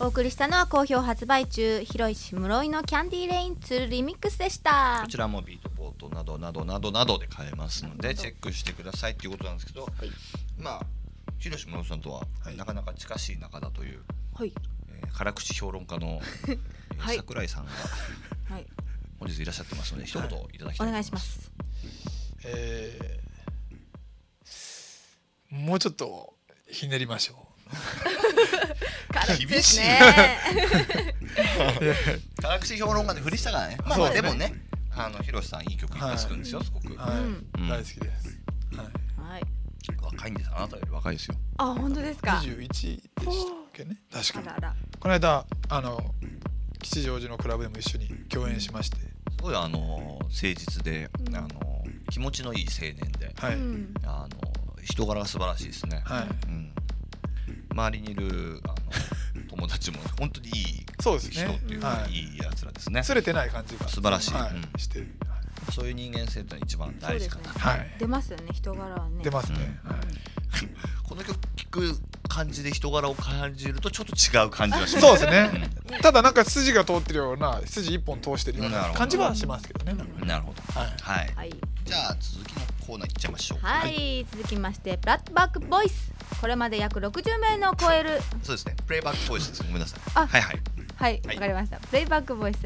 A: お送りしたのは好評発売中広石室井のキャンディーレイン2リミックスでした。
B: こちらもビートポートなどなどなどなどで買えますのでチェックしてくださいっていうことなんですけど、まあ広島さんとは
C: はい。
B: なかなか近しい仲だという、
A: はい。
B: えー辛口評論家の、えー
A: はい。
B: 桜井さんが
A: はい。
B: 本日いらっしゃってますので一言い。ただきたいと
A: お
B: 思
A: 願いします。
C: えーもうちょっとひねりましょ
A: 辛口です
B: 厳しい
A: ね。
C: う。
B: 辛口評論家で振りしたからね。まあ
C: で
B: もねあの広瀬さんいい曲いっぱい作るんですよ、すごく、
C: 大好きです。はい。
A: はい
B: 若いんですあなたより若いですよ。
A: あ本当ですか
C: ？21でしたっけね？確かこの間あの吉祥寺のクラブでも一緒に共演しまして、
B: すごいあの誠実で、
A: うん。
B: あの気持ちのいい青年で、あの人柄が素晴らしいですね、
C: はい。
B: うん、周りにいるあの友達も本当にいい
C: そうですね
B: 人っていう。か、
C: はい。
B: いいやつらですね。
C: すれてない感じが。
B: 素晴らしい。
C: は
B: うん。
C: してる。
B: そういう人間性ってのは一番大事かな、
A: そうです
C: はい。
A: 出ますよね人柄はね。
C: 出ますね。
B: うん。
C: はい。
B: この曲聴く感じで人柄を感じるとちょっと違う感じがします。
C: そうですね。ただなんか筋が通ってるような筋一本通してるよう
B: な
C: 感じはしますけどね。な
B: るほど。
C: はい。
B: はい、
A: はい。
B: じゃあ続きのコーナーいっちゃいましょう。か
A: はい、続きましてプラットバックボイスこれまで約60名の超える
B: そうですね。 Playback Voice です。ごめんなさい。
A: あ
B: はいはい。
A: はい
B: はい。
A: わかりました。 Playback Voice。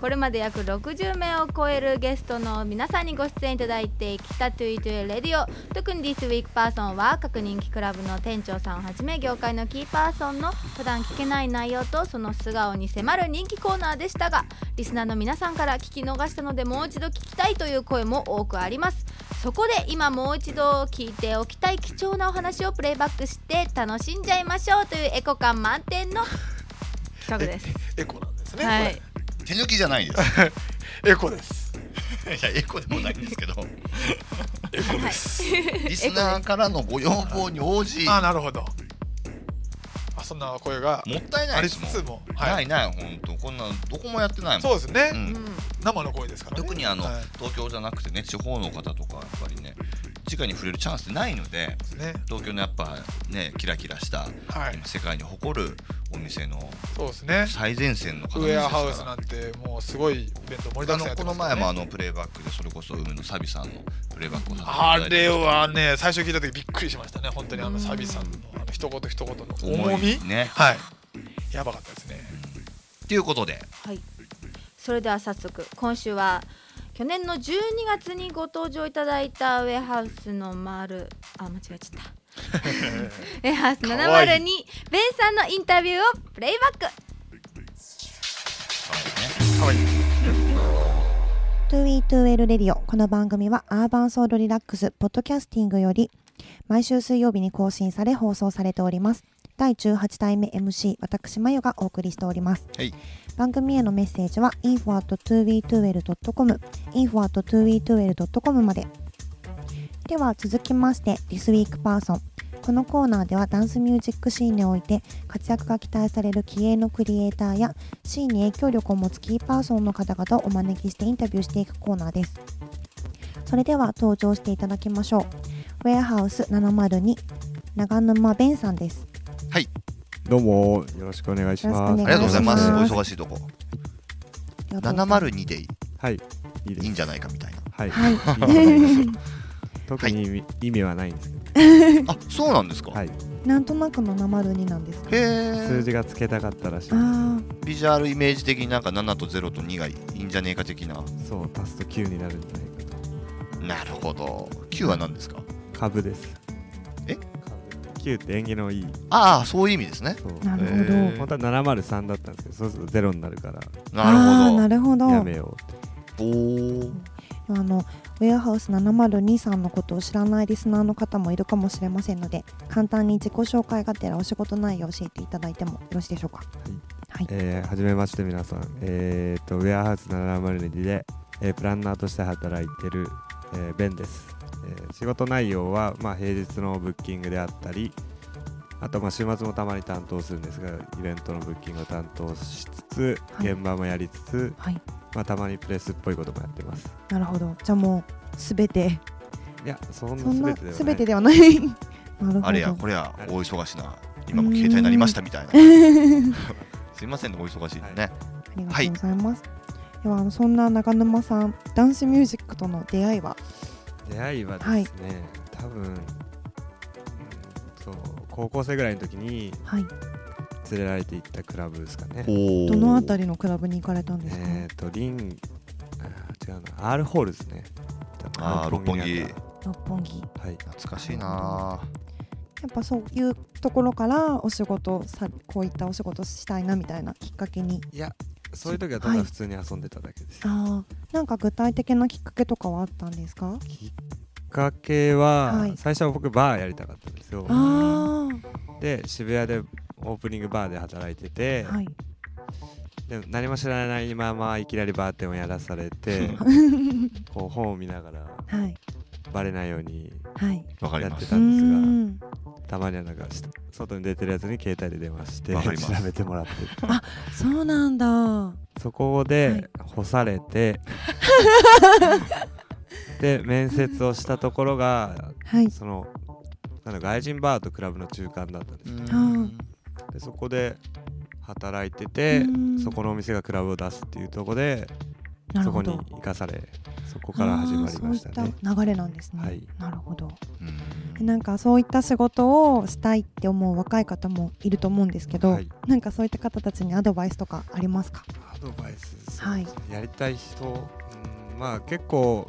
A: これまで約60名を超えるゲストの皆さんにご出演いただいてきた2E2L Radio。特に This Week パーソンは各人気クラブの店長さんをはじめ業界のキーパーソンの普段聞けない内容とその素顔に迫る人気コーナーでしたがリスナーの皆さんから聞き逃したのでもう一度聞きたいという声も多くありますそこで今もう一度聞いておきたい貴重なお話をプレイバックして楽しんじゃいましょうというエコ感満点の企画です。
C: エコなんですね。
A: はい、
B: 手抜きじゃないです
C: エコです。
B: いやエコでもないんですけど
C: エコです。
B: リスナーからのご要望に応じ
C: あ、なるほど。あ、そんな声が。
B: もったいない。ですもん
C: つつも、
B: ないない本当。こんなどこもやってないもん。
C: そうですね。
B: うん。
C: 生の声ですからね。
B: 特にあの、
C: はい。
B: 東京じゃなくてね地方の方とかやっぱりね直に触れるチャンスってないので
C: ですね。
B: 東京のやっぱねキラキラした、
C: はい。
B: 今世界に誇るお店の
C: そうですね。
B: 最前線の方
C: ウェアハウスなんてもうすごいイベント盛りだくさんやって
B: あのこの
C: ますからね
B: 前もあのプレイバックでそれこそ梅のサビさんのプレイバックを
C: あれはね最初聞いた時びっくりしましたね本当にあのサビさんのあの一言一言の重み。
B: 重いね。
C: はい。やばかったですね。
B: ということで。
A: はい、それでは早速今週は去年の12月にご登場いただいた Warehouse の丸あ間違えちゃった。Warehouse
C: かわいい。
A: 702ベンさんのインタビューをプレイバック。
C: かわいい
G: 2E2L Radio。この番組はアーバンソードリラックスポッドキャスティングより毎週水曜日に更新され放送されております第18代目 MC 私まゆがお送りしております、
B: はい。
G: 番組へのメッセージは info.2we2l.com info.2we2l.com まで。では続きまして This Week Person このコーナーではダンスミュージックシーンにおいて活躍が期待される気鋭のクリエイターやシーンに影響力を持つキーパーソンの方々をお招きしてインタビューしていくコーナーです。それでは登場していただきましょう。ウェアハウス702長沼弁さんです
H: どうもよろしくお願いします。
B: ありがとうございます。お忙しいとこ。
G: ではどうぞ
B: 702でい
H: はい、いい
B: んじゃないかみたいな。
H: はい。特に意味,、はないんですけど、
B: あそうなんですか、
H: はい。
G: なんとなくの702なんですか
B: へえ
H: 数字がつけたかったらしい
B: ビジュアルイメージ的になんか7と0と2がいいんじゃねえか的な。
H: す。そう、足すと9になるんじゃないか
B: なるほど。9は何ですか？
H: と。株です。
B: え？
H: 株 ?9 って縁起のいい。
B: ああそういう意味ですね。
G: なるほど
H: 本当は703だったんですけど、そうすると0になるから、
B: なるほど
G: なるほど
H: やめようって。
B: おお
G: あのウェアハウス702さんのことを知らないリスナーの方もいるかもしれませんので簡単に自己紹介がてらお仕事内容を教えていただいてもよろしいでしょうかはい、
H: えー、はじめまして皆さん。えー、と、ウェアハウス702で、えープランナーとして働いてる、えーベンです。えー仕事内容は、まあ、平日のブッキングであったり、あと、まあ、週末もたまに担当するんですが、イベントのブッキングを担当しつつ、
G: はい。
H: 現場もやりつつ、
G: はい、
H: まあ、たまにプレスっぽいこともやってます。
G: なるほど。じゃあもうすべて。
H: いや、そんな
G: そんな
H: 全てではない。
G: すべてではない。なるほど。
B: あれやこれや
H: はい
B: 大忙しな。今も携帯になりましたみたいな。すいませんねお忙しいんでね、
G: ありがとうございます、ではあのそんな長沼さんダンスミュージックとの出会いは？
H: 出会いはですね、多分、うん、そう高校生ぐらいの時に
G: はい。
H: 連れられて行ったクラブですかね。
B: お
G: どのあたりのクラブに行かれたんですか、
H: えっ、とリンあー違うな R ホールですね。
B: あー六本木。
G: 六本木
H: た。はい。
B: 懐かしいな。
G: やっぱそういうところからお仕事さこういったお仕事したいなみたいなきっかけに
H: いやそういう時はた
G: はい。
H: だ普通に遊んでただけです。
G: あーなんか具体的なきっかけとかはあったんですか？
H: きっかけは、
G: はい。
H: 最初は僕バーやりたかったんですよ。
G: あ
H: で渋谷でオープニングバーで働いてて、
G: あはい。
H: で何も知らないままいきなりバーテンをやらされて こう本を見ながら
G: はい
H: バレないようにやってた
G: うん
H: ですが
G: ーん。
H: たまにはなんかし外に出てるやつに携帯で電話して調べてもらって。
G: そうなんだ。は
H: そこで干されて、で面接をしたところが
G: い。
H: そのなんだ外人バーとクラブの中間だったんですでそこで働いてて
G: うん。
H: そこのお店がクラブを出すっていうところでそこに生かされそこから始まりましたね。
G: そういった流れなんですね、
H: はい。
G: なるほど。
B: うん。
G: なんかそういった仕事をしたいって思う若い方もいると思うんですけど、
H: はい。
G: なんかそういった方たちにアドバイスとかありますか？
H: アドバイス、
G: はい。
H: やりたい人、うんまあ結構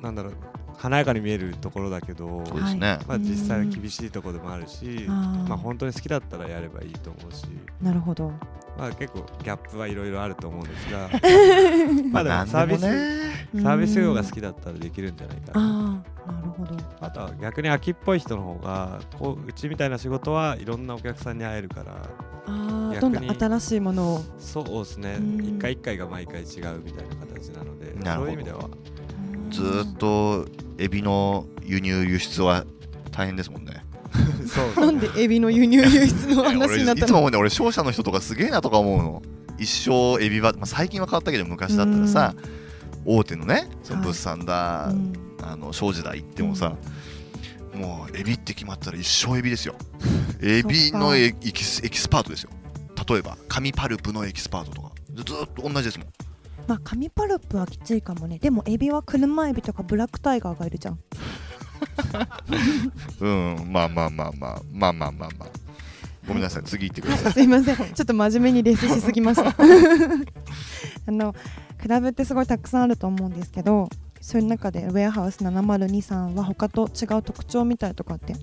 H: なんだろう華やかに見えるところだけど、
B: そうですね、
H: まあ、実際は厳しいところでもあるし、まあ、本当に好きだったらやればいいと思うし、
G: なるほど
H: まあ、結構ギャップはいろいろあると思うんですが。
B: まあ
H: まあでもサービス、
B: ね。
H: サービス業が好きだったらできるんじゃないかな。
G: ああなるほど。
H: あとは逆に秋っぽい人の方がこううちみたいな仕事はいろんなお客さんに会えるから
G: ああ
H: 逆に
G: どんどん新しいものを。
H: そうですね。
G: うん。
H: 一回一回が毎回違うみたいな形なので
B: なるほど
H: そういう意味では。
B: ずーっとエビの輸入輸出は大変ですもんね
G: なんでエビの輸入輸出の話になったの？
B: 俺いつも思うね俺商社の人とかすげえなとか思うの。一生エビは、まあ、最近は変わったけど昔だったらさ大手のねその物産だ、
G: うん。
B: あの商事だ行ってもさ、もうエビって決まったら一生エビですよ。エビのエエキスエキスパートですよ。例えば紙パルプのエキスパートとか。ずっと同じですもん。
G: まあ紙パルプはきついかもね。でもエビは車エビとかブラックタイガーがいるじゃん
B: うん。まあまあまあまあ。まあまあまあまあ。ごめんなさい次行ってください。
G: すいません。ちょっと真面目にレスしすぎました。あのクラブってすごいたくさんあると思うんですけどそういう中でウェアハウス702さんは他と違う特徴みたいとかって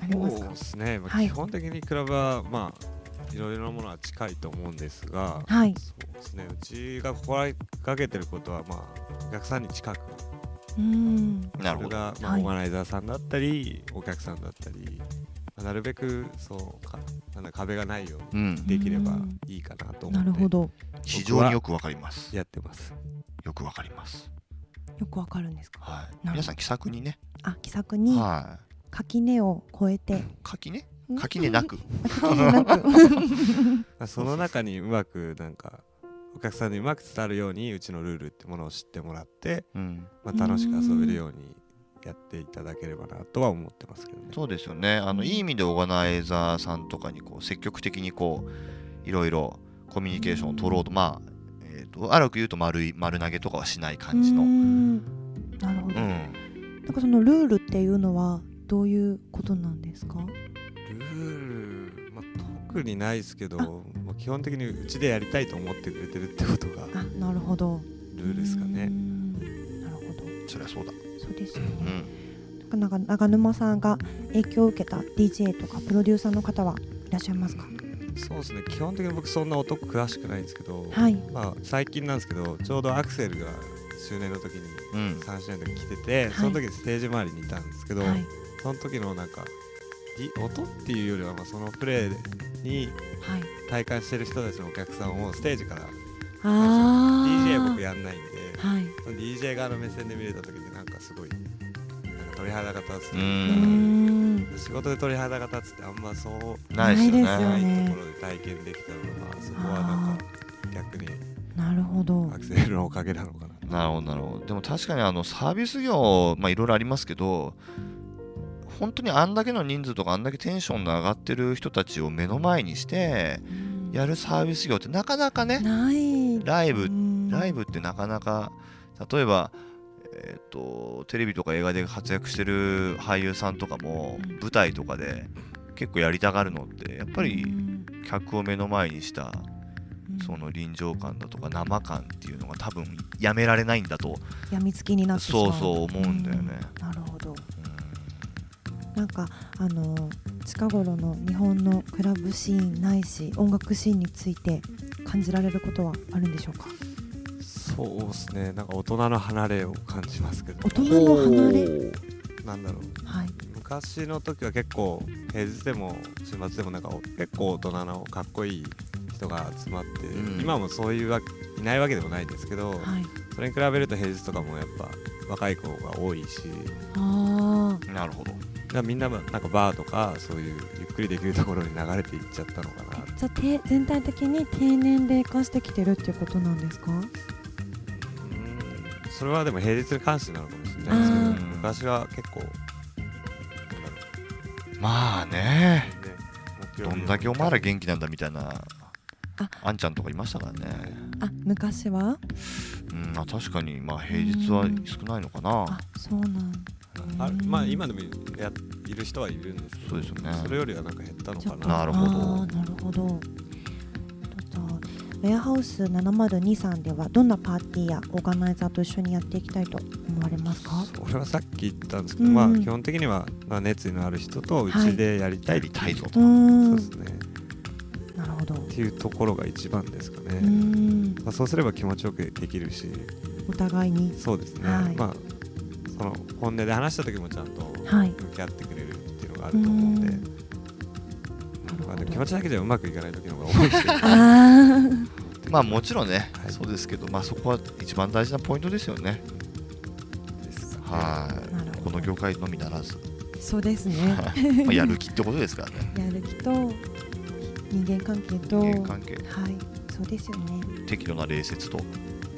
G: ありますか？
H: そうですね、まあ
G: はい。
H: 基本的にクラブはまあいろいろなものは近いと思うんですが、
G: はい。
H: そうですね。うちが心がけてることはまあお客さんに近く
G: うん
B: なるほど。
H: それが、まあ
G: はい。
H: オーガナイザーさんだったりお客さんだったり、まあなるべくそうかな。んだ壁がないよう
B: うん。
H: にできれば
G: うん。
H: いいかなと思って
G: なるほど。
B: 非常によくわかります。
H: やってます。
B: よくわかります。
G: よくわかるんですか？
B: はい。皆さん気さくにね。
G: あ気さくに
B: は
G: 垣根を越えて。
B: い垣根？垣根なく。
G: 垣根なく。
H: まあその中にうまくなんかお客さんにうまく伝わるようにうちのルールってものを知ってもらって、
B: うん。
H: まあ、楽しく遊べるようにやっていただければなとは思ってますけどね。
B: そうですよね。あのいい意味でオーガナイザーさんとかにこう積極的にこういろいろコミュニケーションを取ろうとまあえーと荒く言うと丸い丸投げとかはしない感じの。
G: なるほど、
B: ん。
G: なんかそのルールっていうのはどういうことなんですか？
H: 特にないですけど、まあ、基本的にうちでやりたいと思ってくれてるってことが
G: あなるほど。
H: ルールですかね。
G: んなるほど。
B: そりゃそうだ。
G: そうですよ
B: う
G: ね、
B: ん
G: なんか長沼さんが影響を受けた DJ とかプロデューサーの方はいらっしゃいますか？
H: そうですね。基本的に僕そんな音詳しくないんですけど、
G: はい。
H: まあ、最近なんですけどちょうどアクセルが周年の時に
B: うん。
H: 3周年の時来てて、その時にステージ周りにいたんですけど、
G: はい。
H: その時のなんかり音っていうよりはまあそのプレーに
G: はい。
H: 体感してる人たちのお客さんをステージから
G: あ
H: DJ
G: ー
H: 僕やんないんで
G: はい。
H: その DJ 側の目線で見れた時になんかすごいなんか鳥肌が立つ仕事で鳥肌が立つってあんまそう
B: ないですよね。
H: ないところで体験できたのがそこはなんか逆に
G: なるほど。
H: アクセルのおかげなのかな。
B: なるほどなるほど。でも確かにあのサービス業まあいろいろありますけど本当にあんだけの人数とかあんだけテンションの上がってる人たちを目の前にしてやるサービス業ってなかなかねライブ
G: うん。
B: ライブってなかなか例えば、えー、とテレビとか映画で活躍してる俳優さんとかも
G: うん
B: 舞台とかで結構やりたがるのってやっぱ
G: う
B: り
G: ん。
B: 客を目の前にした
G: うん。
B: その臨場感だとか生感っていうのが多分やめられないんだと、
G: やみつきになってしまう
B: そうそう思うんだよね。
G: うん。なるほど。
B: うん
G: なんかあの近頃の日本のクラブシーンないし音楽シーンについて感じられることはあるんでしょうか？
H: そうですね。なんか大人の離れを感じますけど。
G: 大人の離れ？
H: なんだろう。
G: はい。
H: 昔の時は結構平日でも週末でもなんかお結構大人のかっこいい人が集まって、
B: うん。
H: 今もそういうわいないわけでもないですけど、
G: はい。
H: それに比べると平日とかもやっぱ若い子が多いし。
G: あ
B: なるほど
H: だからみんななんかバーとかそういうゆっくりできるところに流れていっちゃったのかな。
G: ーじゃあて全体的に低年齢化してきてるっていうことなんですか？
H: うん。それはでも平日に関してなのかもしれないですけど昔は結構
B: まあね。どんだけお前ら元気なんだみたいな
G: あ。
B: あんちゃんとかいましたからね。
G: あ昔は？
B: うんまあ確かにまあ平日は少ないのかな。
G: あそうなん
H: あまあ今でもやいる人はいるんですけど
B: そうですよね。
H: それよりはなんか減ったのかな。
B: なるほど。
G: なるほど。ちょっとウェアハウス702さんではどんなパーティーやオーガナイザーと一緒にやっていきたいと思われますか？
H: 俺はさっき言ったんですけど、
G: うん。
H: まあ基本的には、まあ、熱意のある人とうちでやりたい
B: やりたい。ぞ
G: う
B: と
H: そうですね。
G: なるほど。
H: っていうところが一番ですかね、まあ、そうすれば気持ちよくできるし。
G: お互いに。
H: そうですね、
G: はい。
H: まあその本音で話した時もちゃんと
G: はい。
H: 向き合ってくれるっていうのがあると思うんで、
G: うん。
H: まあ、でも気持ちだけじゃうまくいかない時の方が多いですけど
B: まあもちろんね、
H: はい。
B: そうですけどまあそこは一番大事なポイントですよね。
H: です
B: はい。この業界のみならず。
G: そうですね。
B: まあやる気ってことですからね。
G: やる気と人間関係と。
B: 人間関係。
G: はい。そうですよね。
B: 適度な礼節と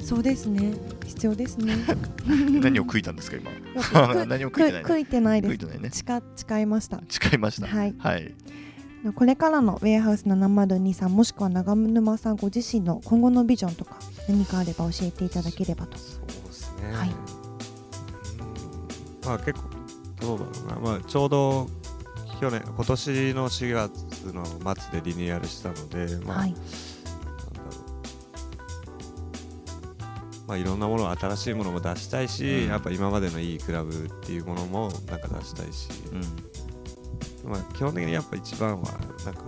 G: そうですね。必要ですね。
B: 何を食いたんですか今？何も食いてない
G: く食いてないです。
B: 食いてないね。
G: 誓誓いました。
B: 誓いました。
G: はい。
B: はい。
G: これからのウェアハウス702さんもしくは長沼さんご自身の今後のビジョンとか何かあれば教えていただければと。
H: そうですね、
G: はい。
H: うん。まあ結構どうだろうな、まあ、ちょうど去年今年の4月の末でリニューアルしたので、まあ
G: はい
H: まあ、いろんなもの新しいものも出したいし、
B: うん。
H: やっぱ今までのいいクラブっていうものもなんか出したいし、
B: うん。
H: まあ、基本的にやっぱ一番はなんか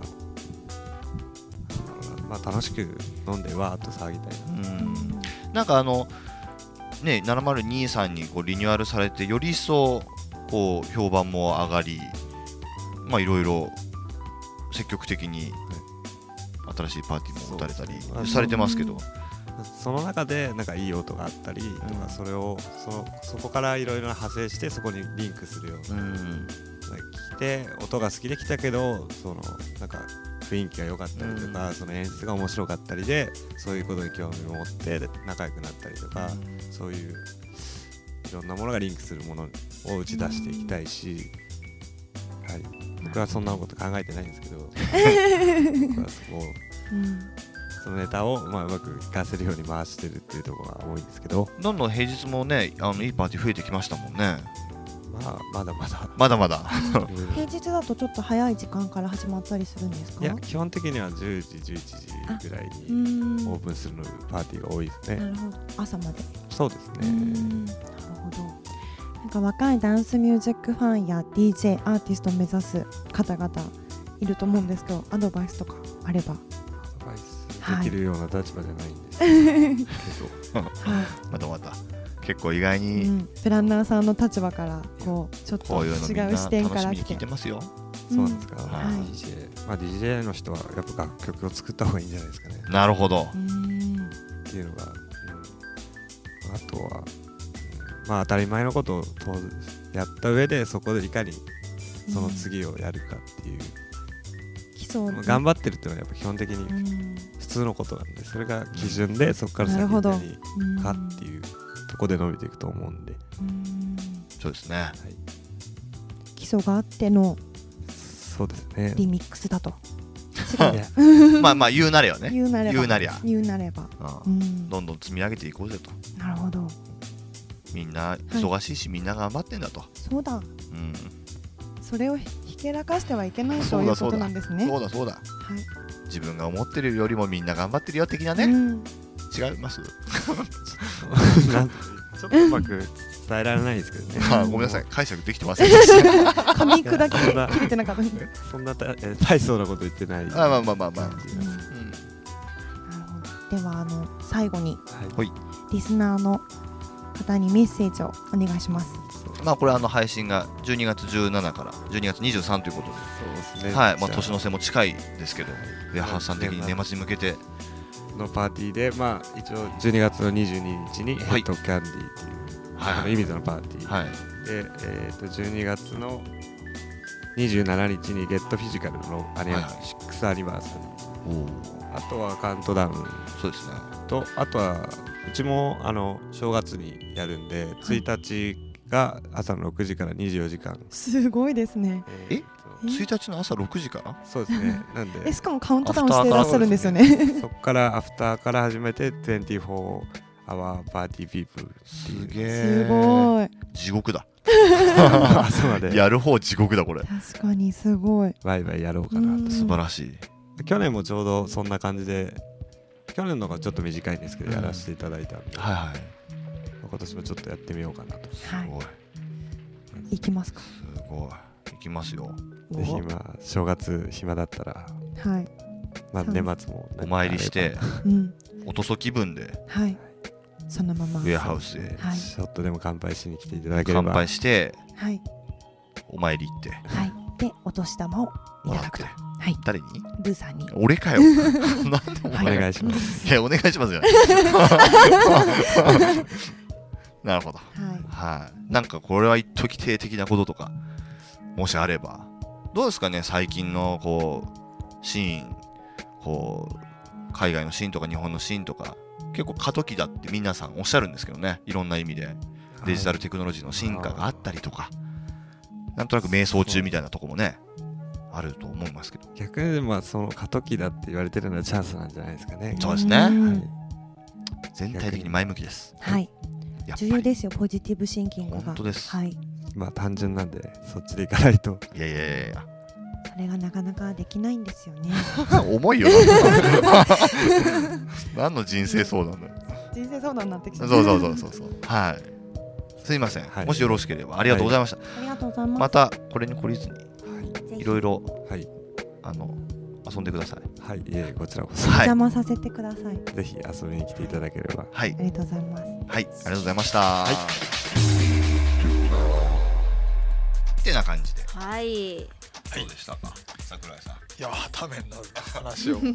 H: まあ、楽しく飲んでわーっと騒ぎたいな。
B: うん。なんかあのね7023にこうリニューアルされてより一層こう評判も上がりまあいろいろ積極的に新しいパーティーも打たれたりされてますけど
H: その中でなんかいい音があったりとか、
B: うん
H: それをそのそこからいろいろな派生してそこにリンクするような、
B: うん。
H: 来て音が好きで来たけどそのなんか雰囲気が良かったりとか、その演出が面白かったりでそういうことに興味を持ってで仲良くなったりとか、そういういろんなものがリンクするものを打ち出していきたいし、はい、僕はそんなこと考えてないんですけど。僕はそこを
G: うん
H: そのネタをまあうまく活かせるように回してるっていうところが多いんですけど、
B: どんどん平日もねあのいいパーティー増えてきましたもんね。
H: まあ、まだまだ。
B: まだまだ。
G: 平日だとちょっと早い時間から始まったりするんですか？
H: いや基本的には10時11時ぐらいに
G: ん。
H: オープンするのパーティーが多いですね、
G: なるほど。朝まで。
H: そうですね。
G: なるほど。なんか若いダンスミュージックファンや DJ アーティストを目指す方々いると思うんですけどアドバイスとかあれば
H: できるような立場じゃないんですけど、
G: は い
B: まだまだ結構意外
G: う
B: に
G: ん、プランナーさんの立場からこうちょっと
B: こういうのみんな
G: 違う視点から来て。
B: いてますよ。
H: そうなんですか、
G: はい。
H: DJ, まあ、DJ の人はやっぱ楽曲を作った方がいいんじゃないですかね。
B: なるほど。
H: っていうのが、うん、あとは、うん。まあ当たり前のことをやった上でそこでいかにその次をやるかっていう、
G: 基礎
H: まあ頑張ってるっていうのはやっぱ基本的に
G: うん。
H: 普通のことなんでそれが基準でそこから先
G: なるほど。
H: に何かっていうとこで伸びていくと思うんで、
G: うん。
B: そうですね。
H: はい、
G: 基礎があっての
H: そうですね。
G: リミックスだと。
B: まあまあ言うなれよね。
G: 言うなれば。
B: 言うなりゃ。
G: 言うなれば。
B: どんどん積み上げていこうぜと。
G: なるほど。
B: みんな忙しいし、みんな頑張ってんだと、
G: そうだ。
B: うん、
G: それをひけらかしてはいけないと
B: そうだ
G: いうことなんですね。
B: そうだそうだ。
G: はい
B: 自分が思ってるよりもみんな頑張ってるよ的なね、
G: うん。
B: 違います？
H: ちょっとうまく伝えられないですけどね。
B: あごめんなさい。解釈できてませんでした。
G: 噛み砕
H: そんな
G: き切れてなかった。
H: そんなたえ大層なこと言ってない。
B: あまあまあまあまあ、
H: 感じです
G: なるほどではあの最後に
H: はい。
G: リスナーの方にメッセージをお願いします。
B: うん、まあこれあの配信が12月17から12月23ということ
H: そうですね。
B: で、はい。まあ、年の瀬も近いですけどウェアハウスさん的に年末に向けて。
H: のパーティーでまあ一応12月の22日にヘ
B: はい。
H: ッドキャンディーっていう、
B: はい。
H: あのイミズのパーティー、
B: はい。
H: で、えー、と12月の27日にゲットフィジカルのアニ
B: はいはい
H: 6アニバーサリー。あとはカウントダウン。
B: そうですね。
H: とあとはうちもあの正月にやるんで、1日が朝の6時から24時間。
G: すごいですね。
B: え？
H: ーと
B: 1日の朝6時から？
H: そうですね。なんで。
G: えしかもカウントダウンしていらっしゃるんですよね。
H: そこ からアフターから始めて24 hour パーティーピープ
B: すげえ。
G: すごい。
B: 地獄だ。
H: 朝まで。
B: やる方地獄だこれ。
G: 確かにすごい。
H: ワイワイやろうかな
B: 素晴らしい。
H: 去年もちょうどそんな感じで去年の方がちょっと短いんですけど、
B: うん
H: やらせていただいたんで、
B: はいはい
H: 今年もちょっとやってみようかなと。
G: はい。
B: すごい。
G: いきますか？
B: すごい。いきますよ。
H: ぜひまあ正月暇だったら、
G: はい。
H: まあ、年末も
B: お参りして
G: うん。
B: おとそ気分で
G: はい。そのまま。
B: ウェアハウスへ。
G: はい。
H: ちょっとでも乾杯しに来ていただければ。
B: 乾杯して
G: はい。
B: お参り行って。
G: はい。でお年玉をいただくと。はい。
B: 誰に？
G: ルーさんに。
B: 俺かよ。なんでお
H: 願いします、
B: いやお願いしますよなるほど。
G: はい。
B: はい。なんかこれは一時定的なこととかもしあれば。どうですかね最近のこうシーン。こう海外のシーンとか日本のシーンとか。結構過渡期だって皆さんおっしゃるんですけどね。いろんな意味で。デジタルテクノロジーの進化があったりとか。なんとなく迷走中みたいなとこもねあると思いますけど。
H: 逆にまあその過渡期だって言われてるのはチャンスなんじゃないですかね。
B: そうですね。
G: うん。
H: はい。
B: 全体的に前向きです。
G: はい重要ですよポジティブシンキングが。
B: 本当です。
G: はい。
H: まあ単純なんでそっちでいかないと。
B: いやいやいや。
G: それがなかなかできないんですよね。
B: 重いよな。何の人生相談だよ。
G: 人生相談になってきちゃ
B: そうそうそうそうそう。はい。すいません、
H: はい。
B: もしよろしければ。ありがとうございました、
G: ありがとうございます。
B: またこれに懲りずに
G: ぜひ。
B: いろいろ
H: はい。
B: あの遊んでください。
H: はいいえこちらこそ。
G: お
B: はい。
G: 邪魔させてください。
H: ぜひ遊びに来ていただければ。
B: はい。
G: ありがとうございます。
B: はいありがとうございました。
H: はい。
B: ってな感じで。
E: はい。
B: どうでした？か桜井さん。
C: いやーためになる話を。いや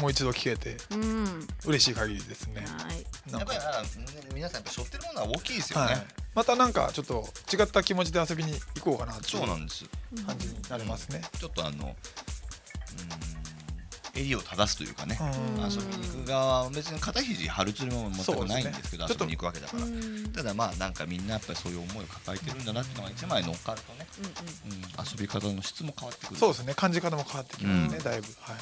C: もう一度聞けて。
E: うん。
C: 嬉しい限りですね。
E: はい。
C: なんか。
B: やっぱり皆さんやっぱ背負ってるものは大きいですよね、
C: はい、またなんかちょっと違った気持ちで遊びに行こうかなってい
B: そうなんです。
C: 感じになりますね。
B: ちょっとあの襟を正すというかね、
C: うん。
B: 遊びに行く側は別に肩肘張るつもりも全くないんですけど遊びに行くわけだから、ただまあなんかみんなやっぱりそういう思いを抱えてるんだなっていうのが一枚乗っかるとね、うん、遊び方の質も変わってくる。
C: そうですね感じ方も変わってきますね、
B: うん。
C: だいぶ、はい、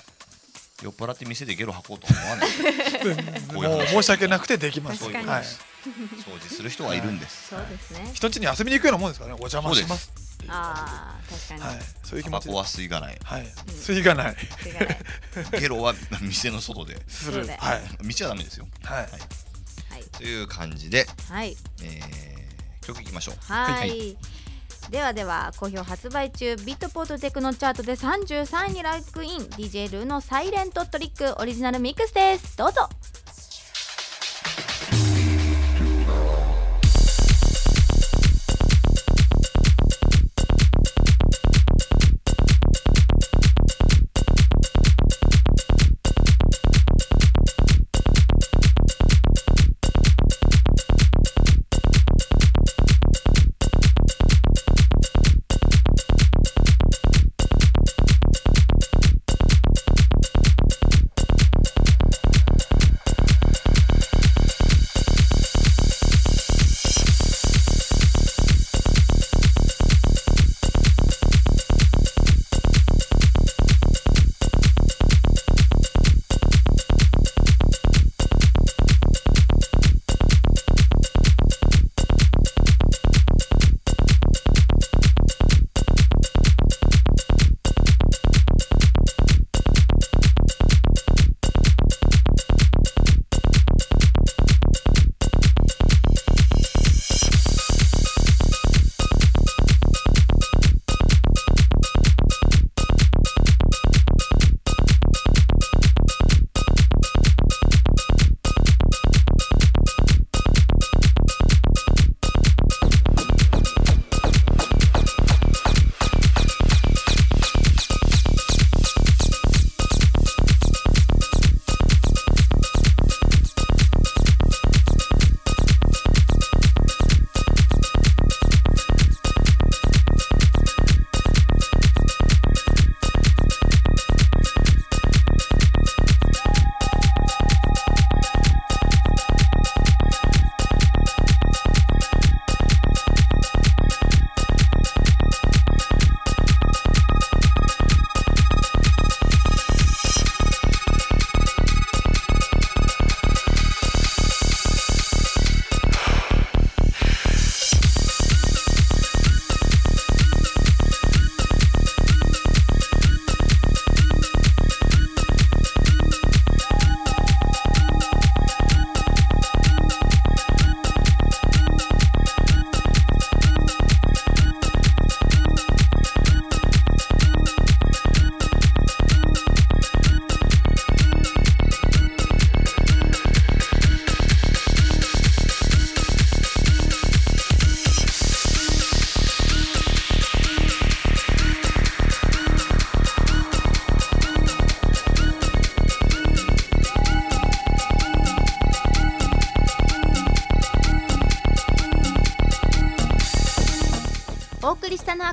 B: 酔っ払って店でゲロ吐こうとは思わない。こういう
C: もう
B: 話
C: 申し訳なくてできます。
B: そうい。うこと
C: はい
B: 掃除する人はいるんです、
E: そうですね。
C: 人ん家に遊びに行くようなもんですからね。お邪魔しますっていう
E: ああ確かに、
C: はい、そういう気持ちで。
B: タバコは吸いがない。
C: はい、吸いがない。
B: ゲロは店の外で。す
C: る。はい。
B: 道はダメですよ。
C: はい。
E: はい。
B: という感じで、
E: はい。
B: えー、曲いきましょう。
E: はい、ではでは好評発売中ビットポートテクノチャートで33位にランクイン DJ ルーのサイレントトリックオリジナルミックスです。どうぞ「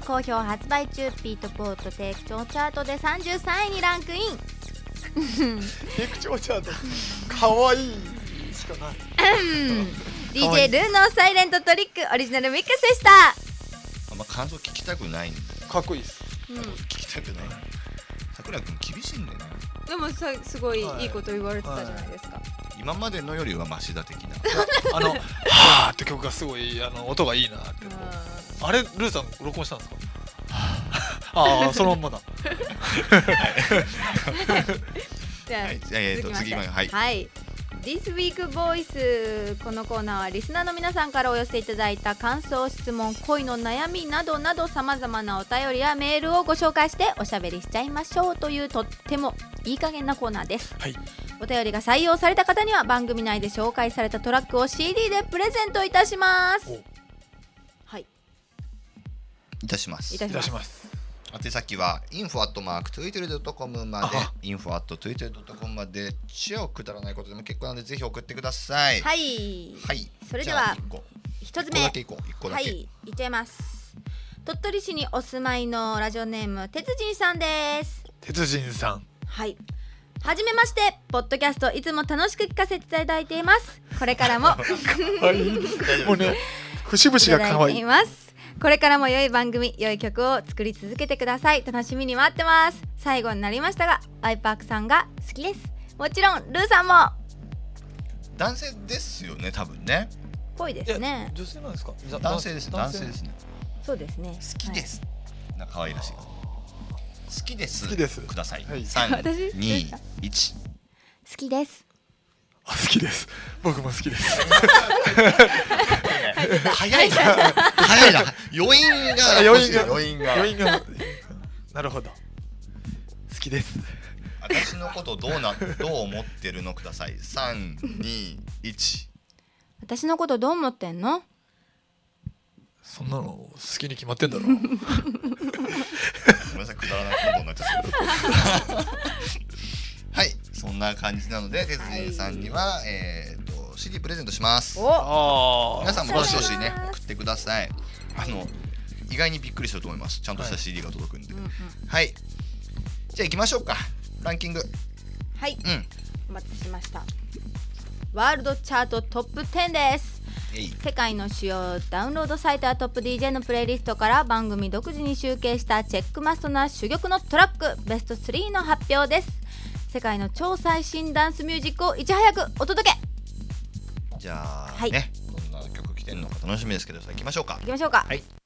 A: は好評発売中ピートポートテイクチョチャートで33位にランクイン。
C: テクチョーチャートかわいいしかない。
A: DJ ルーのサイレントトリックオリジナルミックスでした。
B: あんま感想聞きたくない
C: かっこいいです。
B: 聞きたくない。桜井君厳しいんだよね。
A: でもさすごい
C: はい。
A: いいこと言われてたじゃないですか、
B: 今までのよりはマシだ的な。
C: あの「はーって曲がすごいあの音がいいなってあれルーさん録音したんですか？ああそのまんまだ。
A: じゃあ、
B: はいえーと次がはい。
A: はい。This Week Voice このコーナーはリスナーの皆さんからお寄せいただいた感想質問恋の悩みなどなどさまざまなお便りやメールをご紹介しておしゃべりしちゃいましょうというとってもいい加減なコーナーです。
C: はい。
A: お便りが採用された方には番組内で紹介されたトラックを CD でプレゼントいたしますい
B: たします。
A: いたします。
B: 宛先は info.twitter.com まで。
C: あ
B: info.twitter.com まで。超くだらないことでも結構なのでぜひ送ってください。
A: はい。
B: はい。
A: それでは
B: 一個
A: 一つ目。
B: 一個だけいこう。一個だけ、
A: はい、いっちゃいます。鳥取市にお住まいのラジオネーム鉄人さんです。
C: 鉄人さん。
A: はい。はじめまして、ポッドキャストいつも楽しく聞かせていただいています。これからも。
C: はい。もうね節々が可愛い。
A: だいています。これからも良い番組、良い曲を作り続けてください。楽しみに待ってます。最後になりましたが、アイパークさんが好きです。もちろん、ルーさんも。
B: 男性ですよね多分ね
A: ぽいですね。
C: 女性なんですか？
B: 男性です男性ですね
A: そうですね。
B: 好きです、なんか可愛らしい好きです
C: 好きです
B: ください、
C: はい
B: 三
A: 私？
B: 二一
A: 好きです。
C: あ好きです。僕も好きです。
B: 早いな。早いな。余韻が
C: 余韻が。
B: 余韻が。
C: 余韻が。なるほど。好きです。
B: 私のことどうなどう思ってるのください。三二一。
A: 私のことどう思ってんの？
C: そんなの好きに決まってんだろ。
B: ごめんなさい。くだらないことになっちゃったはいそんな感じなので鉄人さんには、えっ、と CD プレゼントします。皆さんもどしどしね送ってください。あの意外にびっくりすると思います。ちゃんとした CD が届くんで。
A: うんうん。
B: はい、じゃあ行きましょうか。ランキング。
A: はい。
B: うん。
A: お待たせしました。ワールドチャートトップ10です。世界の主要ダウンロードサイトやトップ DJ のプレイリストから番組独自に集計したチェックマストな珠玉のトラックベスト3の発表です世界の超最新ダンスミュージックをいち早くお届け。
B: じゃあ、
A: はい。
B: ねどんな曲来てんのか楽しみですけどさあ行きましょうか。
A: いきましょうか。
B: はい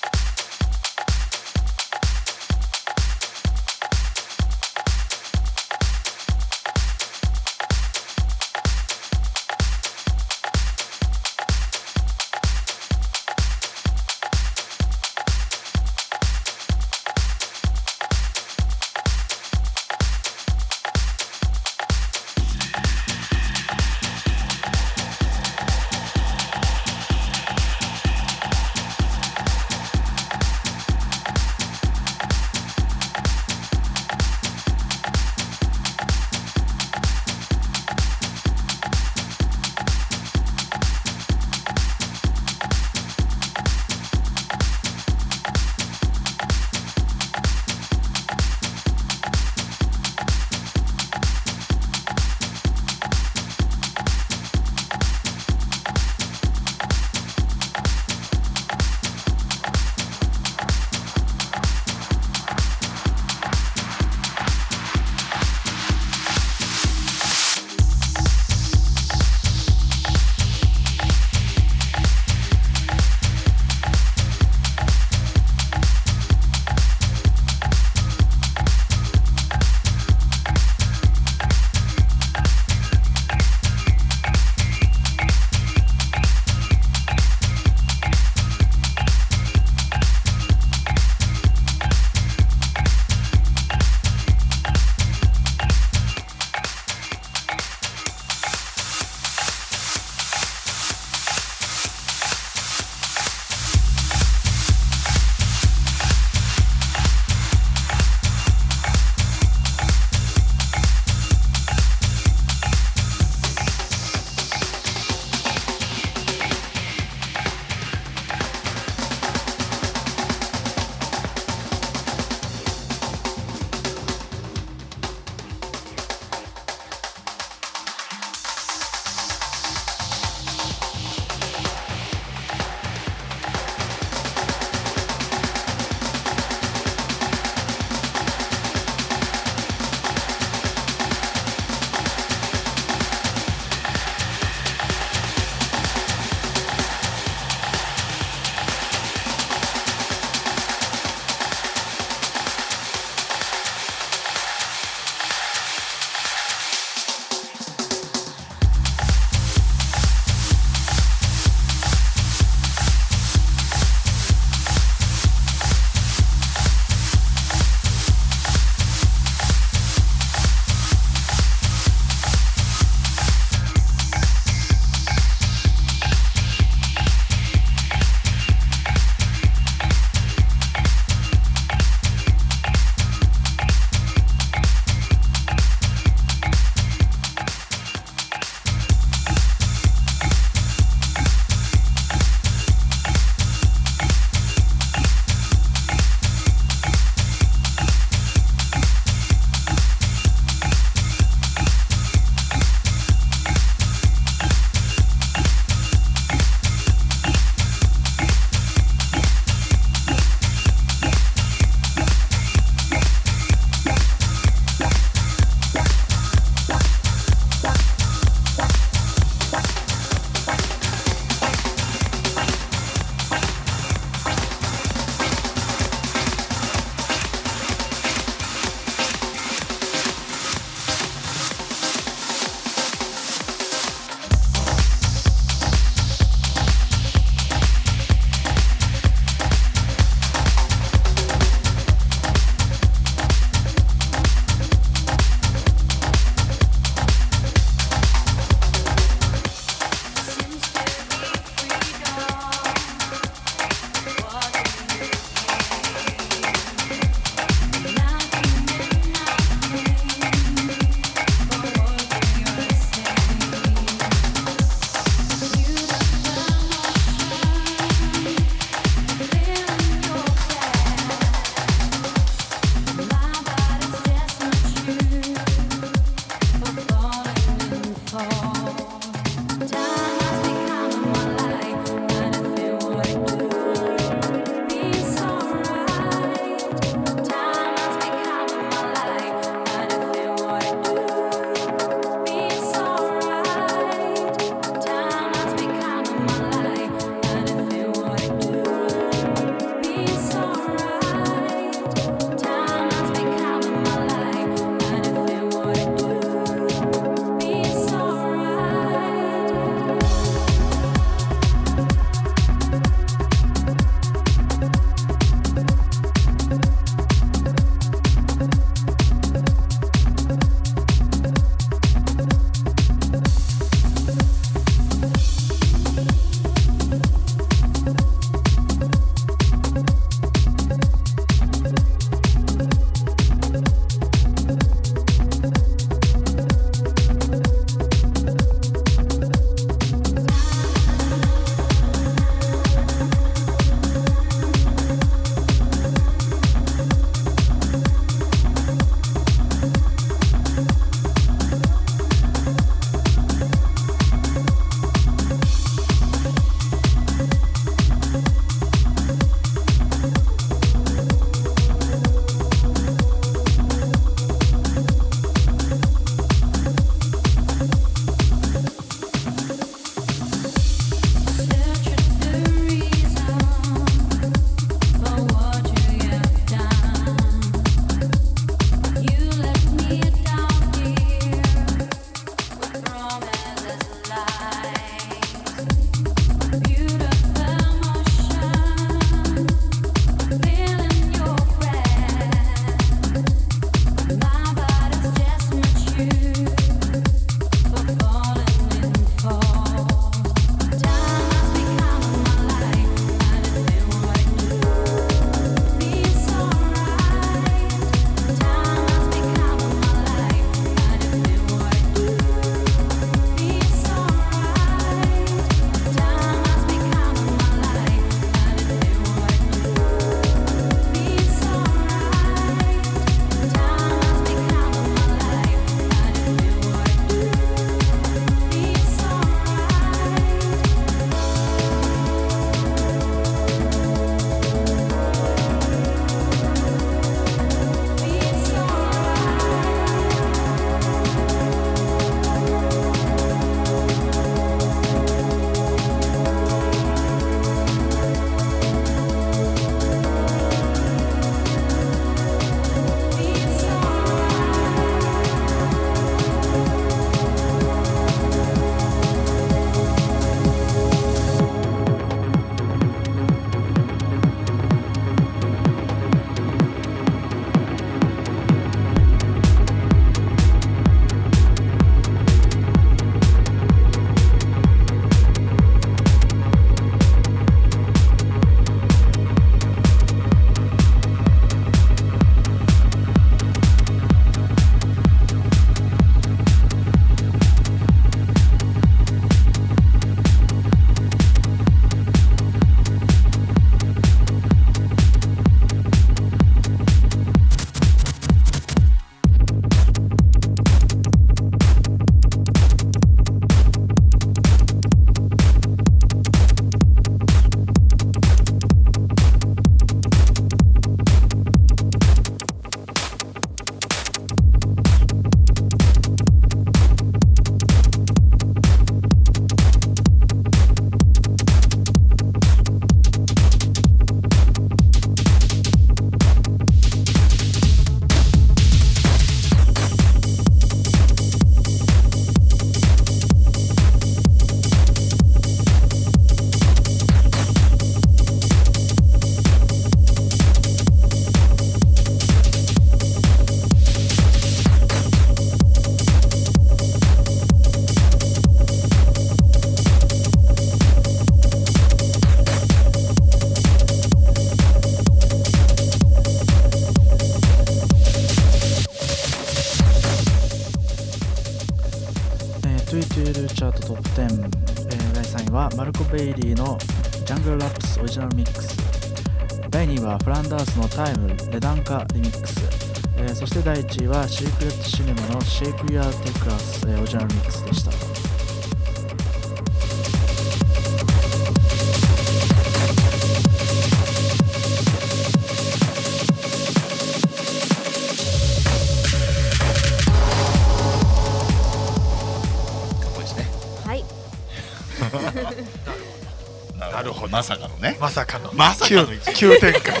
C: 急急展開。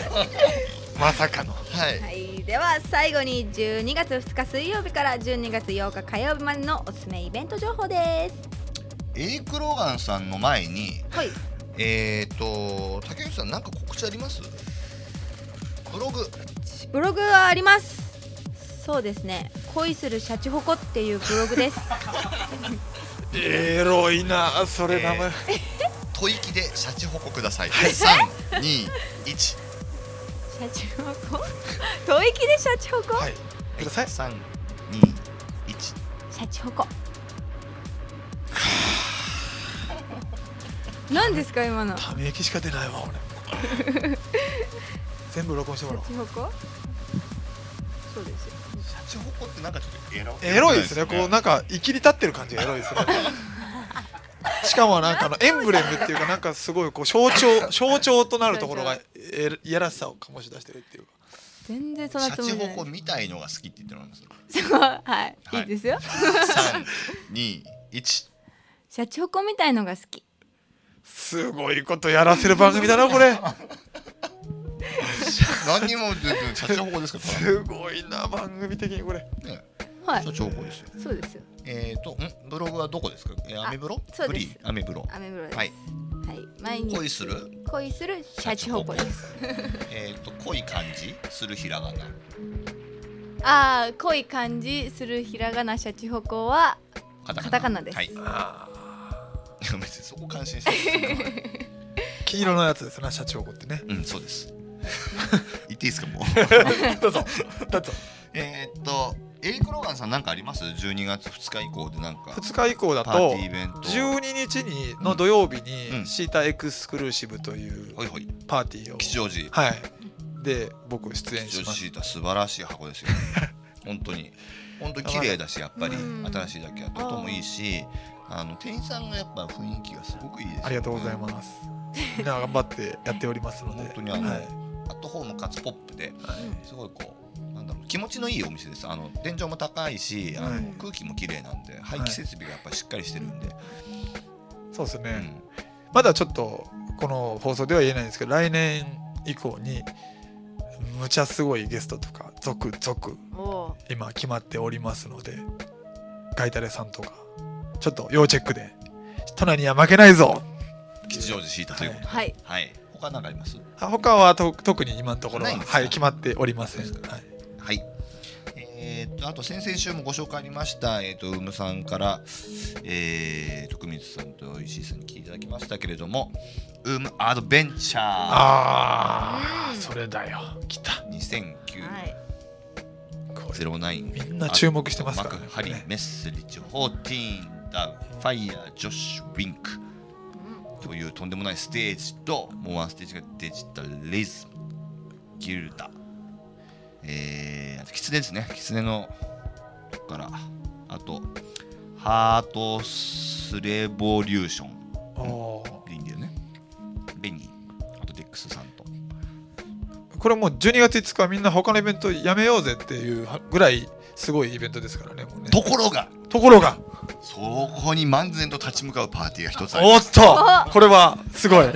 C: まさかの。
B: はい。
A: はい、では最後に12月2日水曜日から12月8日火曜日までのおすすめイベント情報です。
B: エリック・ローガンさんの前に
A: はい。
B: えっ、と竹内さんなんか告知あります？ブログ。
A: ブログはあります。そうですね。恋するシャチホコっていうブログです。
C: エロいなそれ名前、
B: 吐息でシャチホコください。三二一。
A: シャチホコ吐息でシャチホコ、
C: はい。ください。
B: 三二一。
A: シャチホコ何ですか今の？シ
C: ため息しか出ないわ俺。全部録音してもらおう。
A: ャチホコそうですよ。
B: シャチホコってなんかちょっとエロ。
C: エロいですね。こうなんか生きり立ってる感じがエロいですね しかもなんかあのエンブレムっていうかなんかすごいこう象徴象徴となるところがえいやらしさを醸し出してるっていうか。
A: 全然そん
B: シャチ
A: なつもりない
B: ホコみたいのが好きって言ってるんです
A: そうはい、
B: はい
A: い、いですよ。
B: 三二一。
A: シャチホコみたいのが好き。
C: すごいことやらせる番組だなこれ。
B: 何にも全然シャチホコですか
C: すごいな番組的にこれ。
B: らね
A: はい。
B: シャチホコですよ。
A: そうですよ
B: えっ、とん？ブログはどこですか？えーアメブロ？
A: そうです。
B: アメブロ。
A: アメブロです。
B: はい。
A: はい。毎日。
B: 恋する？
A: 恋する？シャチホコです。
B: えっと濃い感じするひらがな。
A: ああ濃い感じするひらがな。シャチホコは
B: カタ
A: カタカナです。
B: はい。
C: あ
B: いや 別にそこ感心してない
C: ー黄色のやつですなシャチホコってね。
B: うんそうです。言っていいですかもう。
C: どうぞ。どうぞ。
B: えーっとエリック・ローガンさんなんかあります？12月2日以降でなんか。
C: 2日以降だ
B: パー
C: と
B: ティーイベント。
C: 12日にの土曜日
B: うん。
C: にシータエクスクルーシブというパーティーを。
B: 吉祥寺。
C: はい。で僕出演
B: 吉祥寺
C: します。
B: シータ素晴らしい箱ですよ。本当に。本当に綺麗だしやっぱり
A: うん。
B: 新しいだけあって音もいいしあの店員さんがやっぱ雰囲気がすごくいいですよね。
C: ありがとうございます。みんな頑張ってやっておりますので。
B: 本当にあの
C: はい。
B: アットホームかつポップで
C: はい。
B: すごいこうなんだろう。気持ちのいいお店です。あの天井も高いしあの
C: はい。
B: 空気も綺麗なんで排気設備がやっぱりしっかりしてるんで、
C: そうですね、
B: うん。
C: まだちょっとこの放送では言えないんですけど来年以降にむちゃすごいゲストとか続々今決まっておりますのでガイタレさんとかちょっと要チェックで隣には負けないぞ！
B: 吉祥寺シータということで、
A: はい。
B: はい、他なんかあります？
C: あ他はと特に今のところは、はい、決まっておりません、はい。
B: えーっとあと先々週もご紹介ありました、えーっとウムさんから、えー、徳光さんと石井さんに聞いていただきましたけれども、ウムアドベンチャー。
C: ああ
A: うん。
C: それだよ。来た。
B: 2009
A: はい。
C: これ
B: 09
C: みんな注目してますからね。
B: マクハリーメッセリッジ14ダウファイヤージョッシュウィンク。というとんでもないステージともうワンステージがデジタルリズム。ギルダえー、あとキツネですね。キツネのから。あとハートスレボリューション。
C: おー。
B: でいいんだよね。ベニーあとデックスさんと。
C: これもう12月5日みんな他のイベントやめようぜっていうぐらいすごいイベントですからねね。
B: ところが。
C: ところが。
B: そこに漫然と立ち向かうパーティーが一つあります。
C: おっと！これはすごい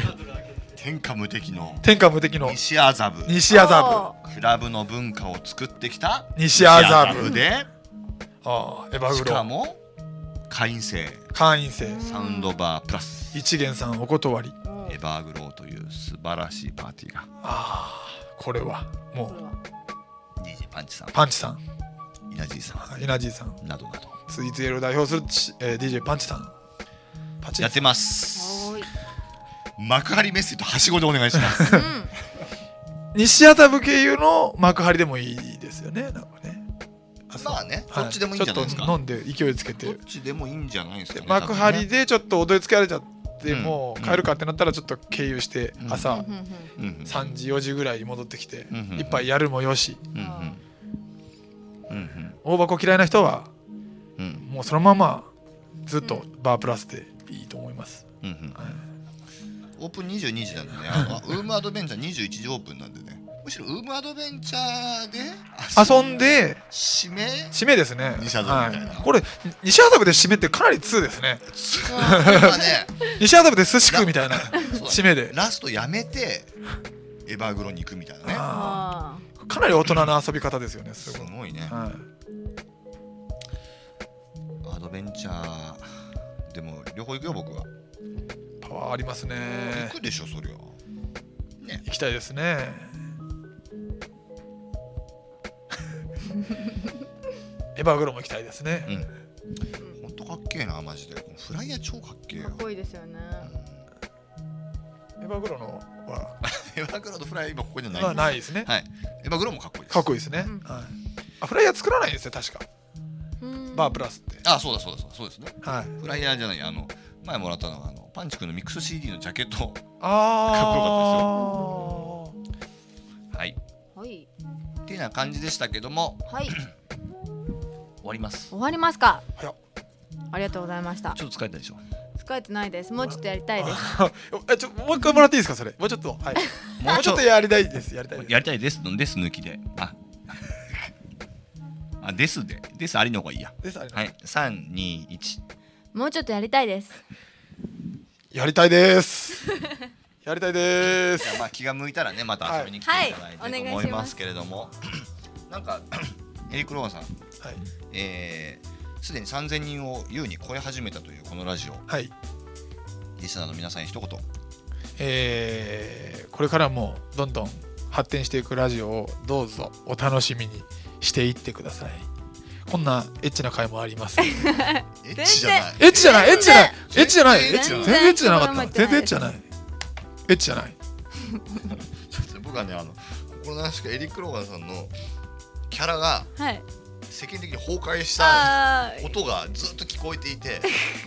B: 天下無敵の
C: 天下無敵の
B: 西麻布。
C: 西麻布。
B: クラブの文化を作ってきた
C: 西麻布。
B: で。
C: ああエバ
B: し
C: グロ
B: かも会員制。
C: 会員制。
B: サウンドバープラス。
C: 一元さんお断り。
B: エバーグローという素晴らしいパーティーが。
C: ああこれはも
A: これは
B: DJ パンチさん。
C: うパンチさん。
B: イナジーさ
C: イナジーさん。
B: んなどなど。
C: スイーツエールを代表するち、えー、DJ パンチさん。パチ
B: やってます幕張メッセとはしごでお願いします。
A: うん。
C: 西麻布経由の幕張でもいいですよね。なんかね。あ
B: まあね。
C: は
B: どっちでもいいんじゃないですか。
C: ちょっと飲んで勢いつけ
B: どって。ちでもいいんじゃないで。すかね
C: 幕張でちょっと踊りつけられちゃって、
B: うん。
C: もう
B: うん
C: 帰るかってなったらちょっと経由して
B: うん。
C: 朝
E: うん。うんうん
B: うんうん
C: 3時4時ぐらいに戻ってきて、一杯やるもよし。大箱嫌いな人はもうそのままずっとバープラスでいいと思います、
B: うん。うん。
C: はい
B: オープン22時なんでね。あの ウームアドベンチャー21時オープンなんでね。むしろウームアドベンチャーで
C: 遊んで
B: 締め
C: 締めですね。
B: 西麻布みたいな。
C: はい、これ西麻布で締めってかなり2ですね。
B: 今ね
C: 西麻布で寿司食うみたいな。締めで。
B: ラストやめてエバーグロに行くみたいなね。
C: かなり大人の遊び方ですよねす
B: す
C: ごい、
B: ごいね。
C: はい。
B: アドベンチャーでも両方行くよ僕は
C: パワーありますね。
B: 行くでしょそりゃ。ね。
C: 行きたいですね。エバーグロも行きたいですね、
B: うん。ほんとかっけえなマジで。このフライヤー超かっけえよ。
E: ーかっこいいですよね。
C: エバーグロのは、
B: エバーグロ のフライヤー今ここにはない。
C: まあ、
B: ん
C: ないですね。
B: はい。エバーグロもかっこいいです。
C: かっこいいですね、
E: うん。
C: はい、あフライヤー作らないんですよ確か。
E: うん。
C: バープラスって。
B: あそうだそうだそうだ。そうですね。
C: はい。
B: フライヤーじゃないあの前もらったのがあのパンチ君のミックス CD のジャケット。
C: あ
B: かっこ
C: よ
B: はい。
E: はい。
B: っていうような感じでしたけども。
E: はい。
B: 終わります。
E: 終わりますか？ありがとうございました。
B: ちょっと疲れたでしょ。
E: 疲れてないです。もうちょっとやりたいです。
C: えちょもう一回もらっていいですかそれ？もうちょっとはい。もうちょっと。やりたいです。やりたいです。
B: やりたいです。のです抜きで。あ。あですで。ですありの方がいいや。
C: ですあれ
B: はい。321
E: もうちょっとやりたいです。
C: やりたいです。やりたいです。
B: まあ気が向いたらねまた遊びに来ていただいて
E: はい
B: と思いますけれども、なんか エリック・ローガンさん、
C: はい。
B: えーすでに3000人を優に超え始めたというこのラジオ。
C: はい。
B: リスナーの皆さんに一言。
C: えーこれからもどんどん発展していくラジオをどうぞお楽しみにしていってくださいこんなエッチな回もあります。
B: エッチじゃない。
C: エッチじゃない。エッチじゃない。エッチじゃない。
B: 全然。
C: 全然エッチじゃなかった。
E: 全然
C: エッチじゃない。エッチじゃない。
B: ちょっと僕はねあの心なしかエリック・ローガンさんのキャラが
E: はい。
B: 世間的に崩壊した音がずっと聞こえていて。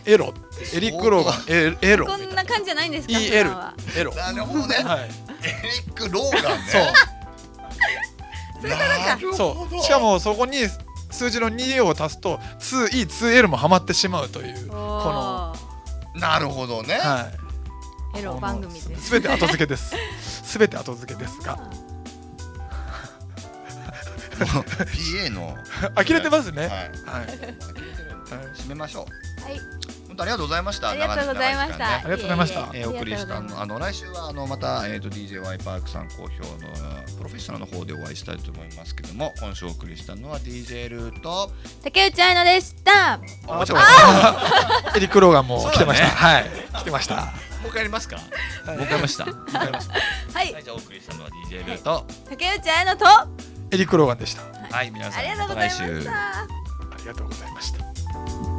C: エロ。エリック・ローガン。エエロ。
E: こんな感じじゃないんですか段は。
C: エロ。
B: なるほどね。
C: はい。
B: エリック・ローガンね。
C: そう。
B: なるほど
C: そう。しかもそこに数字の2を足すと 2E2L もハマってしまうというこの
E: お
B: なるほどね、
C: はい。
E: ーエロ番組です。
C: すべて後付けです。すべて後付けですが。
B: PA の。
C: 呆れてますね。
B: はい。
C: はい。
B: 締めましょう。
E: はい
B: 本当ありがとうございました。
E: ありがとうございました。
C: ありがとうございました。
E: え
B: えーお送りした
E: ありがとうございます
B: のあの来週はあのまた、えー、と DJY パークさん好評のプロフェッショナルの方でお会いしたいと思いますけども今週お送りしたのは DJ ルート
E: 竹内愛乃でした。
C: あちょっとエリック・ローガンも来てました、はい。来てました。
B: もう一回やりますか、もう一回やりました。は
E: はい。
B: いじゃあお送りしたのは DJ ルート
E: 竹内愛乃と
C: エリック・ローガンでした。
B: はい皆さん
E: ありがとうございました。
C: ありがとうございました